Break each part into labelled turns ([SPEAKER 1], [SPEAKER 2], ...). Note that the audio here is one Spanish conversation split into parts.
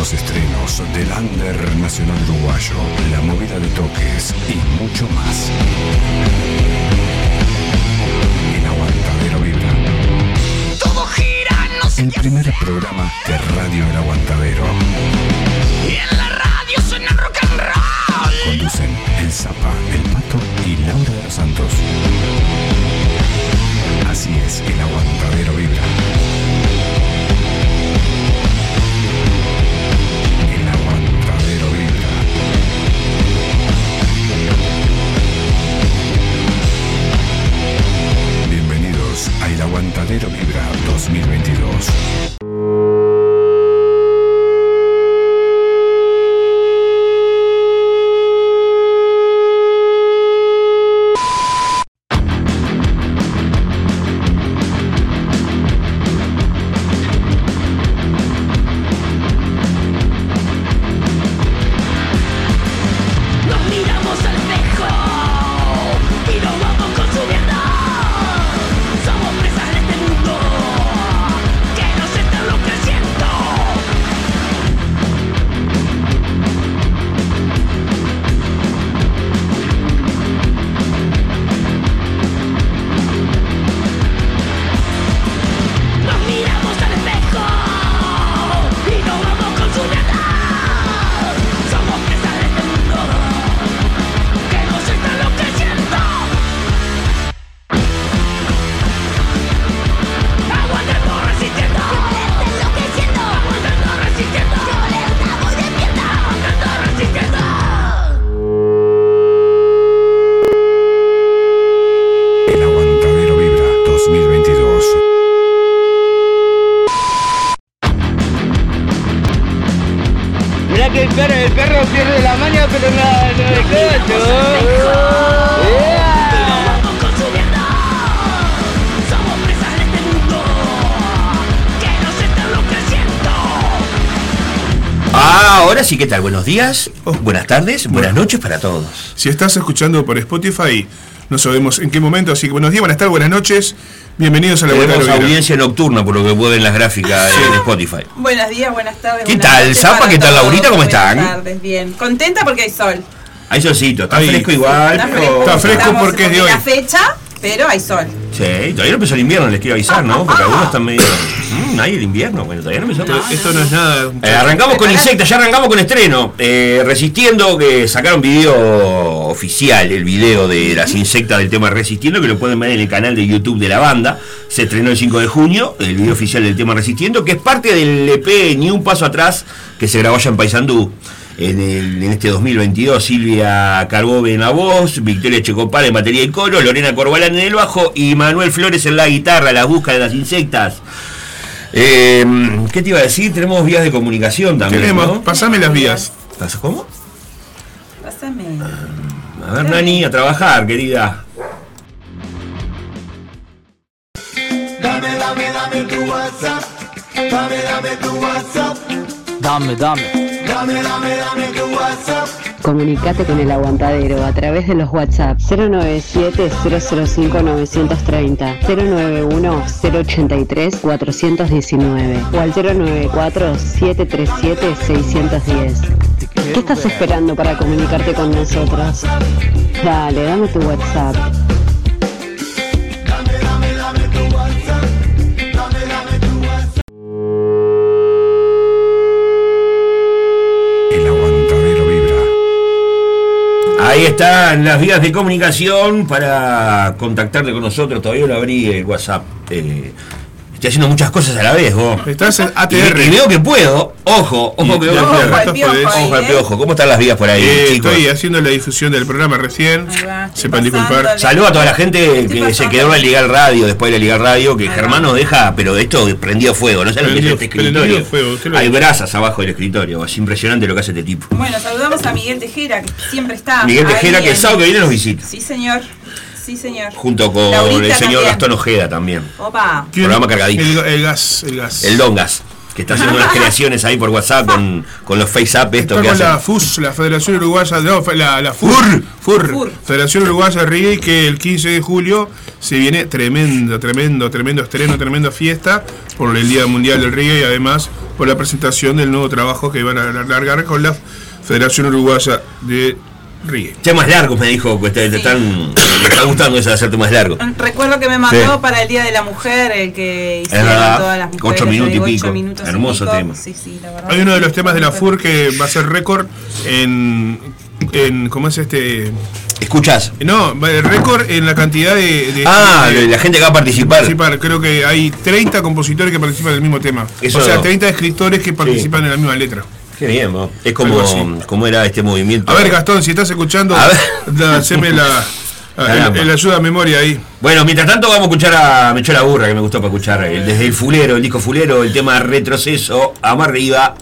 [SPEAKER 1] Los estrenos del Under Nacional Uruguayo, la movida de toques y mucho más. El Aguantadero Vibra.
[SPEAKER 2] Todo gira, no sé
[SPEAKER 1] El primer programa de Radio El Aguantadero.
[SPEAKER 2] Y en la radio suena rock and roll.
[SPEAKER 1] Conducen El Zapa, El Pato y Laura de los Santos. Así es, El Aguantadero Vibra. Aguantadero Vibra 2022.
[SPEAKER 3] Ah, ahora sí, ¿qué tal? Buenos días, buenas tardes, buenas noches para todos.
[SPEAKER 4] Si estás escuchando por Spotify, no sabemos en qué momento, así que buenos días, buenas tardes, buenas noches. Bienvenidos a la
[SPEAKER 3] Tenemos audiencia nocturna por lo que pueden las gráficas en Spotify.
[SPEAKER 5] Buenos días, buenas tardes.
[SPEAKER 3] ¿Qué
[SPEAKER 5] buenas
[SPEAKER 3] tal, Zapa? ¿Qué tal. Laurita? ¿Cómo
[SPEAKER 5] Buenas
[SPEAKER 3] están?
[SPEAKER 5] tardes, bien. Contenta porque hay sol.
[SPEAKER 3] Hay solcito, está
[SPEAKER 4] Ahí.
[SPEAKER 3] fresco igual,
[SPEAKER 5] Está
[SPEAKER 3] pero...
[SPEAKER 5] fresco.
[SPEAKER 4] Está fresco porque es de hoy.
[SPEAKER 5] La fecha, pero hay sol.
[SPEAKER 3] Sí, todavía no empezó el invierno, les quiero avisar, ¿no? Porque algunos están medio... Ahí el invierno, bueno, todavía no empezó.
[SPEAKER 4] Esto no es nada.
[SPEAKER 3] Eh, arrancamos con Insecta, ya arrancamos con estreno. Eh, resistiendo, que sacaron video oficial, el video de las insectas del tema Resistiendo, que lo pueden ver en el canal de YouTube de la banda. Se estrenó el 5 de junio, el video oficial del tema Resistiendo, que es parte del EP Ni un paso atrás, que se grabó allá en Paysandú. En, el- en este 2022, Silvia Carbove en la voz, Victoria Checopar en batería y coro, Lorena Corbalán en el bajo y Manuel Flores en la guitarra, la busca de las insectas. Eh, ¿Qué te iba a decir? Tenemos vías de comunicación también.
[SPEAKER 4] Tenemos,
[SPEAKER 3] ¿no?
[SPEAKER 4] pasame las vías.
[SPEAKER 3] ¿Pasa cómo?
[SPEAKER 5] Pásame.
[SPEAKER 3] A ver, Nani, a trabajar, querida.
[SPEAKER 6] Dame, dame.
[SPEAKER 7] Comunicate con el aguantadero a través de los WhatsApp 097-005-930, 091-083-419 o al 094-737-610. ¿Qué estás esperando para comunicarte con nosotros? Dale, dame tu WhatsApp.
[SPEAKER 3] Ahí están las vías de comunicación para contactarte con nosotros. Todavía no abrí el WhatsApp. Eh, estoy haciendo muchas cosas a la vez, vos.
[SPEAKER 4] Estás en ATR.
[SPEAKER 3] y veo que puedo. Ojo, ojo que veo.
[SPEAKER 4] y-
[SPEAKER 3] Ojo,
[SPEAKER 5] Ojo piojo
[SPEAKER 3] ojo al
[SPEAKER 5] ¿eh?
[SPEAKER 3] piojo. ¿Cómo están las vías por ahí,
[SPEAKER 4] Eh,
[SPEAKER 3] chicos?
[SPEAKER 4] estoy haciendo la difusión del programa recién.
[SPEAKER 5] Va,
[SPEAKER 4] Sepan disculpar.
[SPEAKER 3] Saludo a toda la gente que se quedó en la Liga Radio, después de la Liga Radio, que Germán nos deja, pero esto prendió fuego, no sé lo que es
[SPEAKER 4] Prendió-
[SPEAKER 3] este
[SPEAKER 4] prendió
[SPEAKER 3] escritorio.
[SPEAKER 4] fuego, ¿qué lo
[SPEAKER 3] Hay brasas abajo del escritorio, es impresionante lo que hace este tipo.
[SPEAKER 5] Bueno, saludamos a Miguel Tejera, que siempre está.
[SPEAKER 3] Miguel Tejera, que el sábado que viene nos visita,
[SPEAKER 5] Sí, señor. Sí, señor.
[SPEAKER 3] junto con
[SPEAKER 5] Laurita
[SPEAKER 3] el señor
[SPEAKER 5] también.
[SPEAKER 3] Gastón Ojeda también,
[SPEAKER 5] Opa.
[SPEAKER 4] ¿Quién?
[SPEAKER 3] Programa cargadito.
[SPEAKER 4] El, el gas, el gas.
[SPEAKER 3] el Dongas, que está haciendo unas creaciones ahí por WhatsApp con, con los face up estos
[SPEAKER 4] Está
[SPEAKER 3] que
[SPEAKER 4] con la
[SPEAKER 3] hacen.
[SPEAKER 4] FUS, la Federación Uruguaya, no, la, la FUR, FUR,
[SPEAKER 3] FUR.
[SPEAKER 4] Federación Uruguaya de Reggae, que el 15 de julio se viene tremendo, tremendo, tremendo estreno, tremenda fiesta por el Día Mundial del Reggae y además por la presentación del nuevo trabajo que van a largar con la Federación Uruguaya de Reggae.
[SPEAKER 8] Temas largos, me dijo, que te, te están, me está gustando eso de hacer temas largos.
[SPEAKER 5] Recuerdo que me mandó
[SPEAKER 8] Sí.
[SPEAKER 5] para el Día de la Mujer, el que hicieron
[SPEAKER 8] verdad.
[SPEAKER 5] todas las mujeres.
[SPEAKER 8] Ocho minutos y pico.
[SPEAKER 5] minutos y
[SPEAKER 8] Hermoso
[SPEAKER 5] pico.
[SPEAKER 8] tema.
[SPEAKER 5] Sí, sí, la verdad.
[SPEAKER 4] Hay uno de los temas de la FUR que va a ser récord en, en ¿cómo es este?
[SPEAKER 8] ¿Escuchás?
[SPEAKER 4] No, récord en la cantidad de, de-
[SPEAKER 8] Ah,
[SPEAKER 4] de-
[SPEAKER 8] la gente que va a participar.
[SPEAKER 4] participar. Creo que hay 30 compositores que participan en el mismo tema.
[SPEAKER 8] Eso-
[SPEAKER 4] o sea, 30 escritores que participan en la misma letra.
[SPEAKER 8] Qué bien, vos. Es como, como era este movimiento.
[SPEAKER 4] A ver, Gastón, si estás escuchando,
[SPEAKER 8] A
[SPEAKER 4] haceme la,
[SPEAKER 8] Caramba.
[SPEAKER 4] el, el ayuda a memoria ahí.
[SPEAKER 8] Bueno, mientras tanto vamos a escuchar a Me echó la burra, que me gustó para escuchar el- desde el fulero, el disco fulero, el tema retroceso, vamos arriba.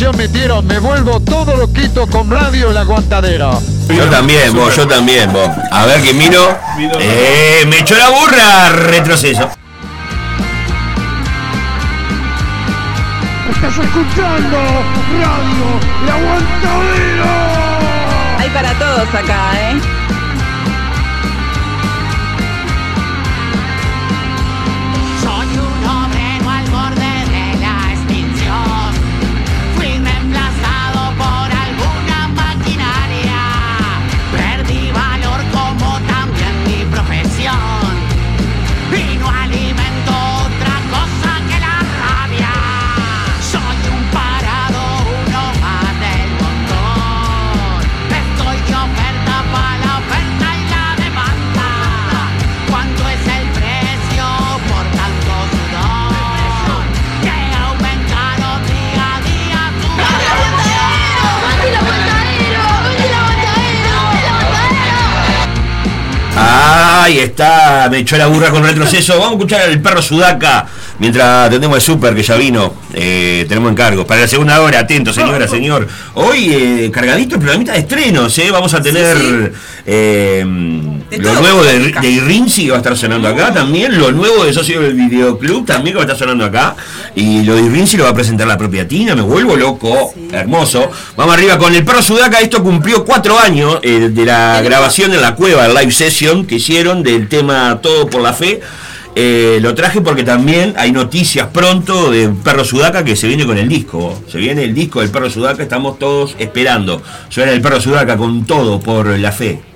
[SPEAKER 9] ¿Qué programación metieron? Me vuelvo todo loquito con radio El Aguantadero.
[SPEAKER 8] Yo también, vos, yo también, vos. A ver que miro. Eh, me echó la burra, retroceso.
[SPEAKER 9] Estás escuchando radio El Aguantadero.
[SPEAKER 5] Hay para todos acá, ¿eh?
[SPEAKER 3] Ahí está, me echó la burra con retroceso. Vamos a escuchar al perro Sudaca mientras atendemos el súper que ya vino. Eh, tenemos encargos. Para la segunda hora, atento, señora, señor. Hoy eh, cargadito el programita de estrenos, ¿eh? Vamos a tener eh, lo nuevo de, de Irrinzi que va a estar sonando acá también. Lo nuevo de Socio del Videoclub también que va a estar sonando acá. Y lo de Irrinzi lo va a presentar la propia Tina. Me vuelvo loco. Hermoso. Vamos arriba con el perro Sudaca. Esto cumplió cuatro años eh, de la grabación en la cueva, el live session que hicieron del tema Todo por la Fe. Eh, lo traje porque también hay noticias pronto de Perro Sudaca que se viene con el disco. Se viene el disco del Perro Sudaca, estamos todos esperando. Suena el Perro Sudaca con todo por la fe.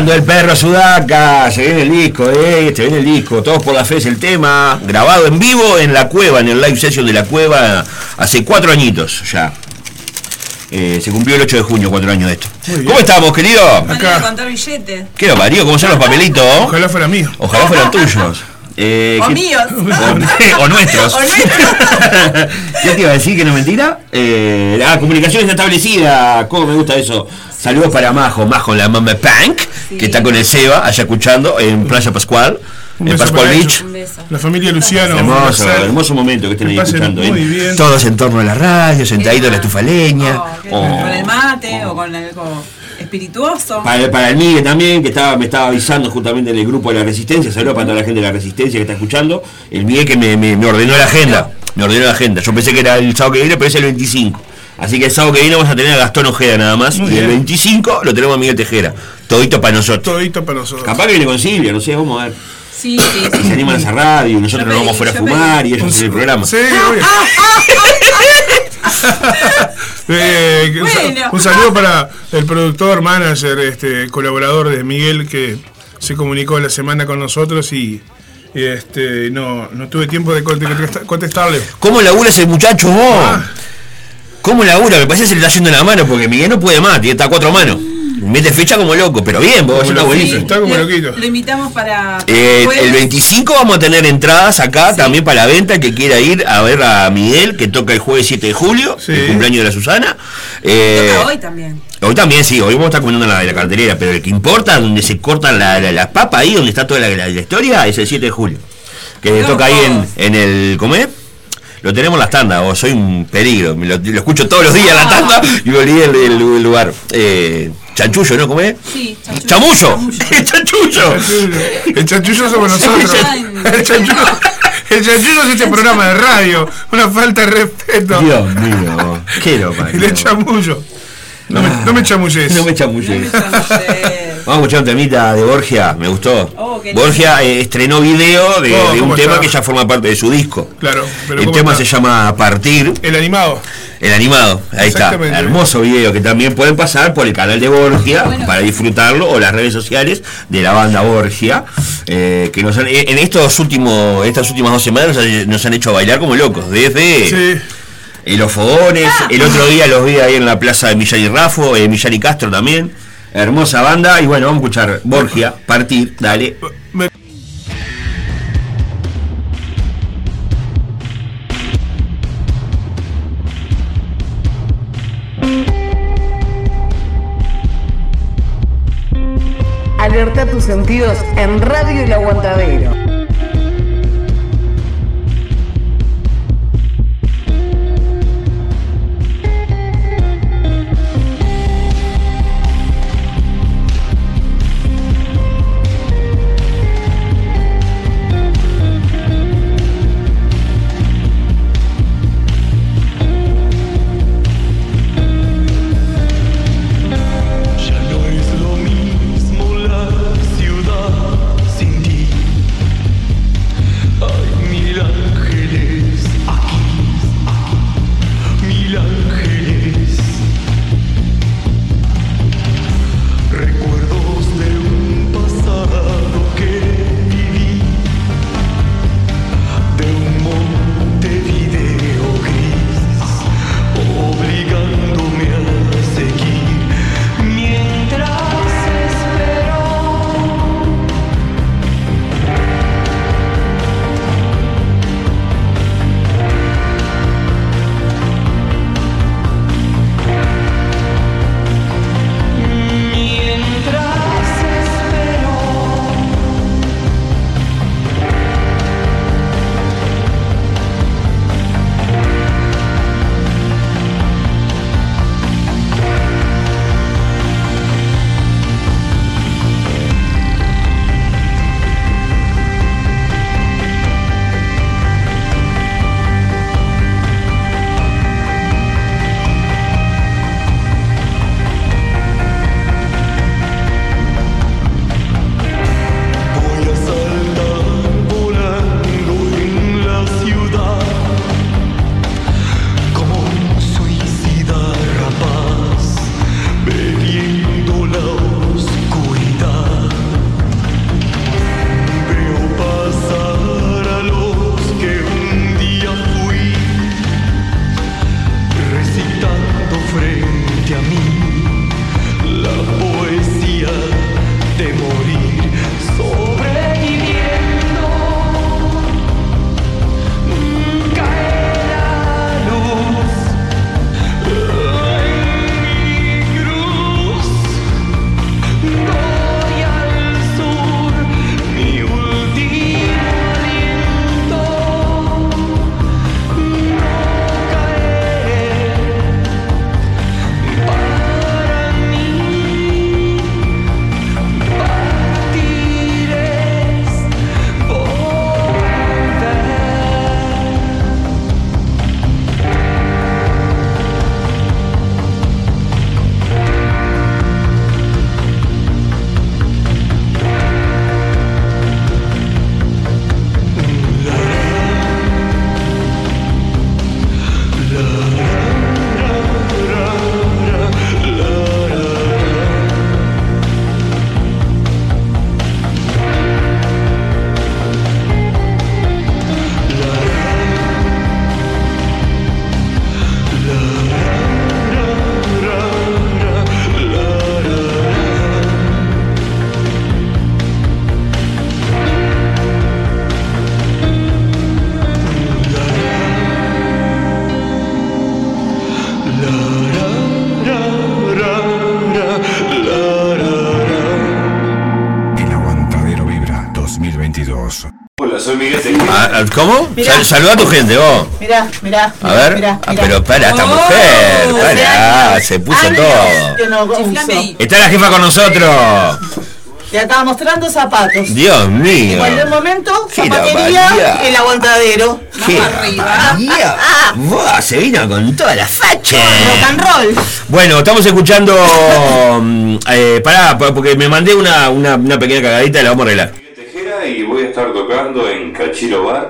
[SPEAKER 3] Sonando el perro Sudaca, se viene el disco, eh, se viene el disco, todos por la fe es el tema, grabado en vivo en la cueva, en el live session de la cueva, hace cuatro añitos ya. Eh, se cumplió el 8 de junio, cuatro años de esto. ¿Cómo estamos, querido?
[SPEAKER 5] Contar billetes.
[SPEAKER 3] ¿Qué lo parió? ¿Cómo son los papelitos?
[SPEAKER 4] Ojalá fuera mío.
[SPEAKER 3] Ojalá fueran tuyos. Eh,
[SPEAKER 5] O
[SPEAKER 3] ¿qué-
[SPEAKER 5] míos.
[SPEAKER 3] o, o nuestros.
[SPEAKER 5] O nuestros.
[SPEAKER 3] ¿Qué te iba a decir que no es mentira? Eh, ah, comunicaciones establecida. ¿Cómo me gusta eso? Saludos para Majo, Majo, la mamá Punk, que está con el Seba allá escuchando en Playa Pascual,
[SPEAKER 4] Un
[SPEAKER 3] en Pascual Beach.
[SPEAKER 4] La familia Luciano.
[SPEAKER 3] Hermoso, hermoso momento que estén ahí escuchando.
[SPEAKER 4] muy
[SPEAKER 3] ¿eh? Todos en torno a la radio, sentaditos en la estufa leña.
[SPEAKER 5] Oh, qué
[SPEAKER 3] Oh.
[SPEAKER 5] lindo. Con el mate o con algo espirituoso.
[SPEAKER 3] Para, para el Miguel también, que estaba, me estaba avisando justamente en el grupo de la Resistencia, saludos para toda la gente de la Resistencia que está escuchando. El Miguel que me, me- me ordenó la agenda, me ordenó la agenda. Yo pensé que era el sábado que viene, pero es el 25. Así que el sábado que viene vamos a tener a Gastón Ojeda nada más.
[SPEAKER 4] Muy
[SPEAKER 3] y el
[SPEAKER 4] bien.
[SPEAKER 3] 25 lo tenemos a Miguel Tejera. Todito para nosotros.
[SPEAKER 4] Todito para nosotros.
[SPEAKER 3] Capaz que viene con Silvia, no sé, vamos a ver.
[SPEAKER 5] Sí, sí,
[SPEAKER 3] Si
[SPEAKER 5] sí.
[SPEAKER 3] se animan a esa radio y nosotros nos vamos fuera a fumar
[SPEAKER 5] pedí.
[SPEAKER 3] y ellos hacen el programa.
[SPEAKER 4] Sí, obvio. Eh, un, sa-
[SPEAKER 5] Bueno.
[SPEAKER 4] un saludo para el productor, manager, este, colaborador de Miguel que se comunicó la semana con nosotros y, y, este, no, no tuve tiempo de contesta- contestarle.
[SPEAKER 3] ¿Cómo labura ese muchacho vos?
[SPEAKER 4] Ah.
[SPEAKER 3] ¿Cómo labura? Me parece que se le está yendo la mano porque Miguel no puede más, tiene está a cuatro manos. Mete fecha como loco, pero bien, vos,
[SPEAKER 4] Como
[SPEAKER 3] está
[SPEAKER 4] como
[SPEAKER 5] Lo-
[SPEAKER 4] loquito.
[SPEAKER 5] Lo invitamos para.
[SPEAKER 3] Eh, el 25 vamos a tener entradas acá también para la venta, el que quiera ir a ver a Miguel, que toca el jueves 7 de julio,
[SPEAKER 4] Sí.
[SPEAKER 3] el cumpleaños de la Susana. Eh,
[SPEAKER 5] Toca hoy también.
[SPEAKER 3] Hoy también, sí, hoy vamos a estar comiendo en la, la cartelera, pero el que importa, donde se cortan la- la- las papas ahí, donde está toda la, la- la historia, es el 7 de julio. Que
[SPEAKER 5] Vamos
[SPEAKER 3] toca ahí en, en el comer. Lo tenemos en las tandas, o soy un peligro, me lo, lo escucho todos los días en la tanda y me olvidé el, el- el lugar. Eh, chanchullo, ¿no? ¿Cómo es?
[SPEAKER 5] Sí, chanchullo.
[SPEAKER 3] ¡Chamullo!
[SPEAKER 5] Chamullo.
[SPEAKER 3] ¡Chanchullo!
[SPEAKER 4] El chanchullo somos nosotros. El chanchullo, el chanchullo es este programa de radio. Una falta de respeto.
[SPEAKER 3] Dios mío, qué lo
[SPEAKER 4] Y le chamullo. No me, no me chamulles.
[SPEAKER 3] No me chamulles.
[SPEAKER 5] No me chanchulles.
[SPEAKER 3] Vamos a escuchar un temita de Borgia, me gustó.
[SPEAKER 5] Oh.
[SPEAKER 3] Borgia eh, estrenó video de,
[SPEAKER 4] Oh,
[SPEAKER 3] de un
[SPEAKER 4] ¿cómo
[SPEAKER 3] tema
[SPEAKER 4] está?
[SPEAKER 3] que ya forma parte de su disco.
[SPEAKER 4] Claro, pero
[SPEAKER 3] el
[SPEAKER 4] ¿cómo
[SPEAKER 3] tema
[SPEAKER 4] está?
[SPEAKER 3] se llama Partir,
[SPEAKER 4] El animado.
[SPEAKER 3] el animado. Ahí está. Hermoso video que también pueden pasar por el canal de Borgia para disfrutarlo o las redes sociales de la banda Borgia. eh, que nos han- eh, en estos últimos, estas últimas dos semanas nos han, nos han hecho bailar como locos. Desde
[SPEAKER 4] Sí.
[SPEAKER 3] los fogones. El otro día los vi ahí en la plaza de Millán y Rafo, eh, Millán y Castro también. Hermosa banda. Y bueno, vamos a escuchar Borgia, partir, dale.
[SPEAKER 4] Me-
[SPEAKER 10] Alerta tus sentidos en Radio El Aguantadero.
[SPEAKER 3] Sal- saluda a tu gente, vos.
[SPEAKER 11] Mirá, mirá.
[SPEAKER 3] A ver.
[SPEAKER 11] mirá,
[SPEAKER 3] Ah, pero para, esta
[SPEAKER 11] Oh,
[SPEAKER 3] mujer.
[SPEAKER 11] años,
[SPEAKER 3] se puso todo.
[SPEAKER 11] no.
[SPEAKER 3] Está la jefa con nosotros.
[SPEAKER 11] Te acaba mostrando zapatos.
[SPEAKER 3] Dios
[SPEAKER 11] En
[SPEAKER 3] mío.
[SPEAKER 11] cualquier momento,
[SPEAKER 3] Qué
[SPEAKER 11] zapatería el aguantadero.
[SPEAKER 3] Qué. Buah, se vino con toda la facha.
[SPEAKER 11] Rock and roll.
[SPEAKER 3] Bueno, estamos escuchando. mm, eh, pará, pa- porque me mandé una, una, una pequeña cagadita y la vamos a arreglar.
[SPEAKER 12] Tejera y voy a estar tocando en Cachiro Bar el 7 de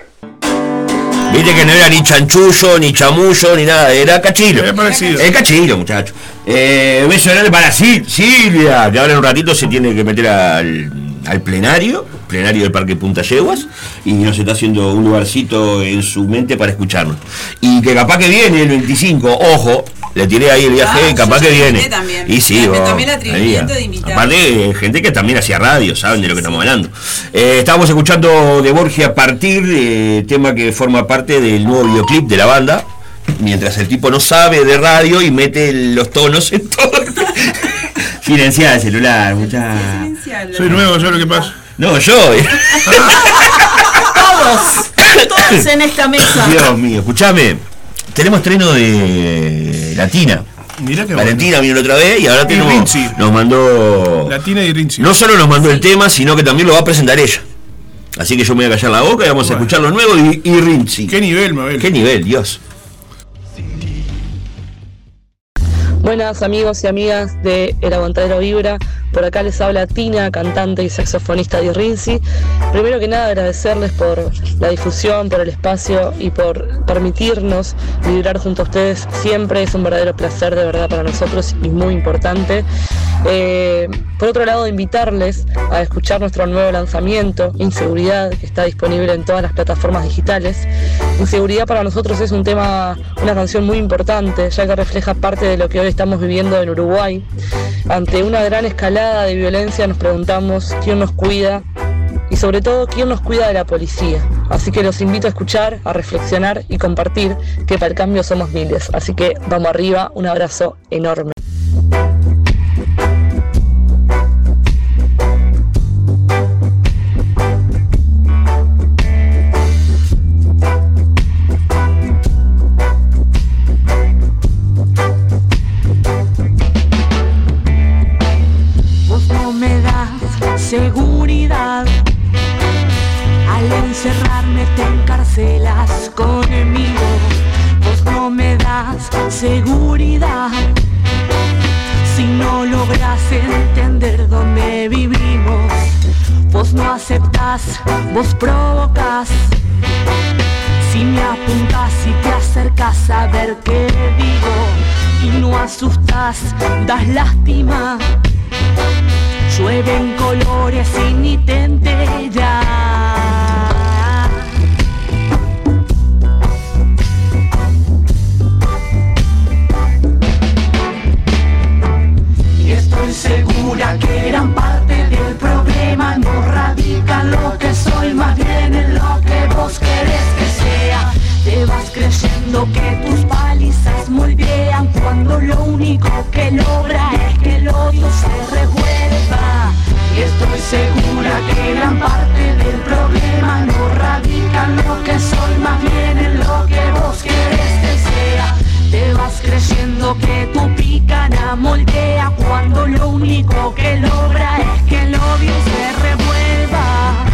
[SPEAKER 3] Viste que no era ni chanchullo, ni chamullo, ni nada, era cachilo.
[SPEAKER 4] Es parecido.
[SPEAKER 3] Es cachilo, muchacho. Eh, beso grande para Sil- Silvia, que ahora en un ratito se tiene que meter al, al plenario, plenario del Parque Punta Yeguas, y nos está haciendo un lugarcito en su mente para escucharnos. Y que capaz que viene el 25, ojo, le tiré ahí el viaje,
[SPEAKER 5] Ah,
[SPEAKER 3] capaz
[SPEAKER 5] yo
[SPEAKER 3] que viene.
[SPEAKER 5] también.
[SPEAKER 3] Y sí, vos, ahí,
[SPEAKER 5] de.
[SPEAKER 3] Aparte, gente que también hacía radio, saben de lo que estamos hablando. Eh, estábamos escuchando de Borgia Partir, eh, tema que forma parte del nuevo videoclip de la banda, mientras el tipo no sabe de radio y mete los tonos en todo. Silenciar el celular, muchachos.
[SPEAKER 4] Soy nuevo, yo lo que pasa.
[SPEAKER 3] No, yo.
[SPEAKER 11] Todos, todos en esta mesa.
[SPEAKER 3] Dios mío, escuchame. Tenemos estreno de Latina.
[SPEAKER 4] Mirá qué
[SPEAKER 3] Valentina vino la otra vez y ahora
[SPEAKER 4] Y
[SPEAKER 3] tenemos, nos mandó.
[SPEAKER 4] Latina y Rinzi.
[SPEAKER 3] No solo nos mandó el tema, sino que también lo va a presentar ella. Así que yo me voy a callar la boca y vamos a escuchar lo nuevo y, y Rinzi.
[SPEAKER 4] Qué nivel, Mabel.
[SPEAKER 3] Qué nivel, Dios.
[SPEAKER 13] Buenas amigos y amigas de El Aguantadero Vibra, por acá les habla Tina, cantante y saxofonista de Rinzi. Primero que nada agradecerles por la difusión, por el espacio y por permitirnos vibrar junto a ustedes. Siempre es un verdadero placer de verdad para nosotros y muy importante. Eh, por otro lado, invitarles a escuchar nuestro nuevo lanzamiento, Inseguridad, que está disponible en todas las plataformas digitales. Inseguridad para nosotros es un tema, una canción muy importante, ya que refleja parte de lo que hoy estamos viviendo en Uruguay. Ante una gran escalada de violencia nos preguntamos quién nos cuida y sobre todo quién nos cuida de la policía. Así que los invito a escuchar, a reflexionar y compartir que para el cambio somos miles. Así que vamos arriba, un abrazo enorme.
[SPEAKER 2] Vos provocas. Si me apuntas y te acercas a ver qué digo y no asustas, das lástima. Llueven colores y ni te estoy segura que gran parte del no radica en lo que soy, más bien en lo que vos querés que sea. Te vas creyendo que tus palizas moldean cuando lo único que logra es que el odio se revuelva. Y estoy segura que gran parte del problema no radica en lo que soy, más bien en lo que vos querés que sea. Te vas creyendo que tu picana moldea cuando lo único que logra es que el odio se revuelva.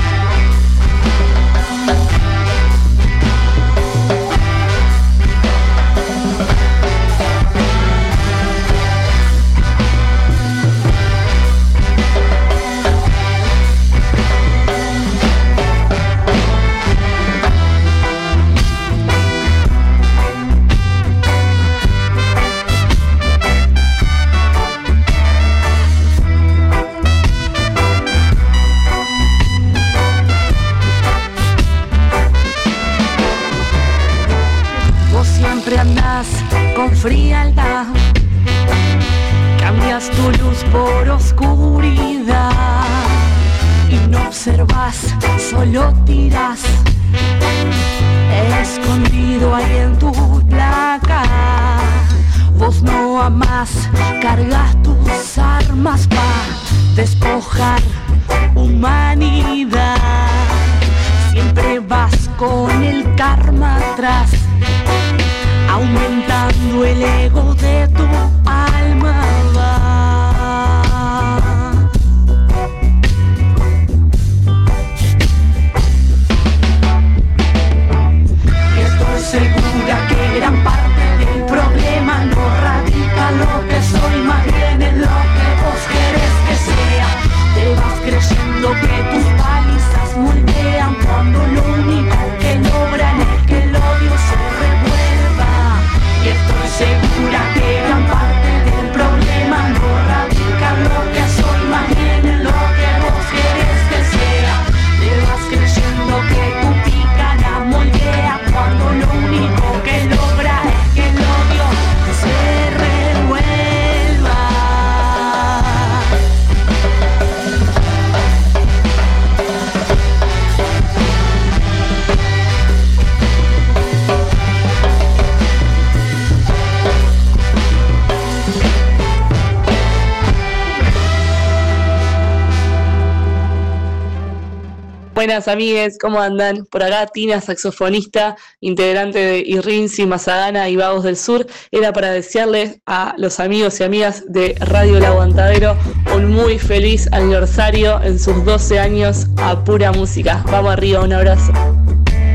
[SPEAKER 13] Buenas amigues, ¿cómo andan? Por acá Tina, saxofonista, integrante de Irrinzi, Mazagana y Vagos del Sur. Era para desearles a los amigos y amigas de Radio El Aguantadero un muy feliz aniversario en sus 12 años a pura música. Vamos arriba, un abrazo.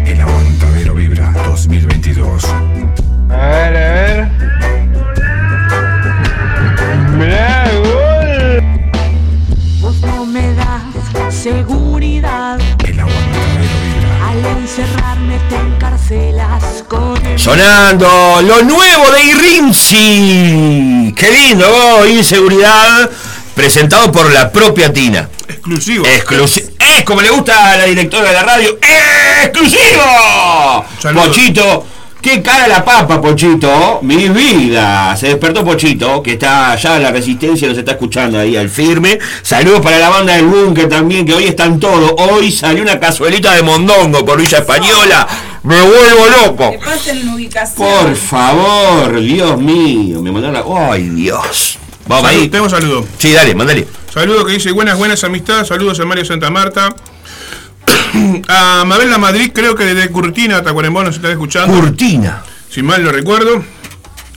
[SPEAKER 1] El Aguantadero Vibra 2022.
[SPEAKER 14] Encerrarme te encarcelas con el
[SPEAKER 3] Sonando lo nuevo de Irrinzi. Qué lindo, oh, inseguridad. Presentado por la propia Tina.
[SPEAKER 4] Exclusivo.
[SPEAKER 3] Exclusivo. Es como le gusta a la directora de la radio. ¡Exclusivo! Pochito. Qué cara la papa, Pochito. Mi vida. Se despertó Pochito, que está allá en la resistencia, nos está escuchando ahí al firme. Saludos para la banda del búnker también, que hoy están todos. Hoy salió una cazuelita de mondongo por Villa Española. Me vuelvo loco.
[SPEAKER 5] Que pasen en ubicación.
[SPEAKER 3] Por favor, Dios mío. Me mandaron la... ¡Ay, Dios! Vamos
[SPEAKER 4] Salud,
[SPEAKER 3] ahí.
[SPEAKER 4] Tengo saludo.
[SPEAKER 3] Sí, dale, mandale.
[SPEAKER 4] Saludo que dice buenas, buenas amistades. Saludos a Mario Santa Marta. a Mabel La Madrid, creo que desde Curtina, Tacuarembó nos están escuchando.
[SPEAKER 3] Curtina.
[SPEAKER 4] Si mal no recuerdo.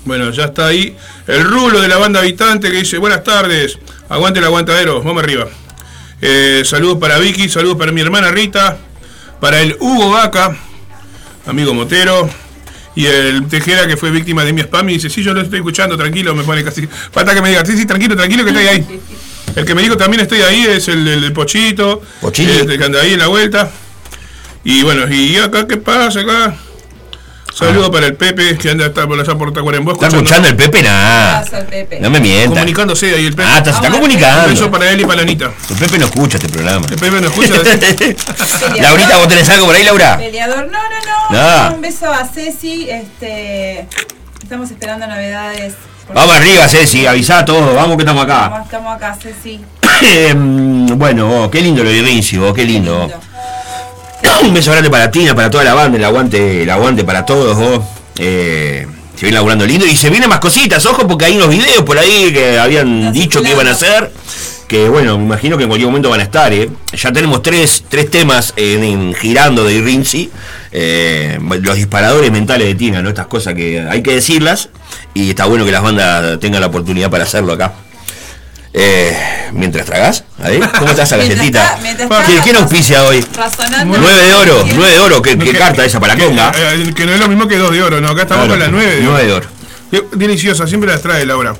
[SPEAKER 4] Bueno, ya está ahí. El rulo de la banda habitante que dice buenas tardes. Aguante el aguantadero. Vamos arriba. Eh, saludos para Vicky, saludos para mi hermana Rita. Para el Hugo Vaca, amigo Motero. Y el Tejera que fue víctima de mi spam y dice, sí, yo lo estoy escuchando, tranquilo, me pone casi. Falta que me diga, sí, sí, tranquilo, tranquilo que estoy ahí. El que me dijo también estoy ahí es el, el, el Pochito.
[SPEAKER 3] Pochito.
[SPEAKER 4] Este, que anda ahí en la vuelta. Y bueno, y acá, ¿qué pasa acá? Saludo para el Pepe, que anda hasta por allá por Tacuarembó.
[SPEAKER 3] ¿Está escuchando el Pepe? Nah.
[SPEAKER 5] Pasa el Pepe.
[SPEAKER 3] No me mientas.
[SPEAKER 4] Comunicándose ahí el Pepe.
[SPEAKER 3] Ah, está- se está comunicando.
[SPEAKER 4] Un beso para él y para Anita.
[SPEAKER 3] El Pepe no escucha este programa.
[SPEAKER 4] El Pepe no escucha.
[SPEAKER 3] Laurita, ¿vos tenés algo por ahí, Laura?
[SPEAKER 5] Peleador, no, no, no.
[SPEAKER 3] Ah.
[SPEAKER 5] Un beso a Ceci. Este, estamos esperando novedades.
[SPEAKER 3] Vamos arriba, Ceci, avisá a todos, vamos que estamos acá.
[SPEAKER 5] Estamos, estamos acá, Ceci.
[SPEAKER 3] Em, bueno, oh, qué lindo lo de Vinci, vos, qué lindo. Un beso grande para Tina, para toda la banda, el aguante, el aguante para todos, vos. Eh, se viene laburando lindo y se vienen más cositas, ojo, porque hay unos videos por ahí que habían dicho que iban a hacer. Que bueno, me imagino que en cualquier momento van a estar, ¿eh? Ya tenemos tres, tres temas en, en girando de Irrinzi. eh, los disparadores mentales de Tina, ¿no? Estas cosas que hay que decirlas. Y está bueno que las bandas tengan la oportunidad para hacerlo acá. Eh, mientras tragas, ahí, ¿cómo estás a galletita? ¿Quién, quién auspicia hoy?
[SPEAKER 5] Razonando.
[SPEAKER 3] 9 de oro, 9 de oro, ¿qué, qué carta esa para
[SPEAKER 4] que,
[SPEAKER 3] conga?
[SPEAKER 4] eh, que no es lo mismo que dos de oro, no, acá estamos
[SPEAKER 3] Claro,
[SPEAKER 4] con las nueve de oro.
[SPEAKER 3] nueve de oro.
[SPEAKER 4] Deliciosa, siempre las trae Laura.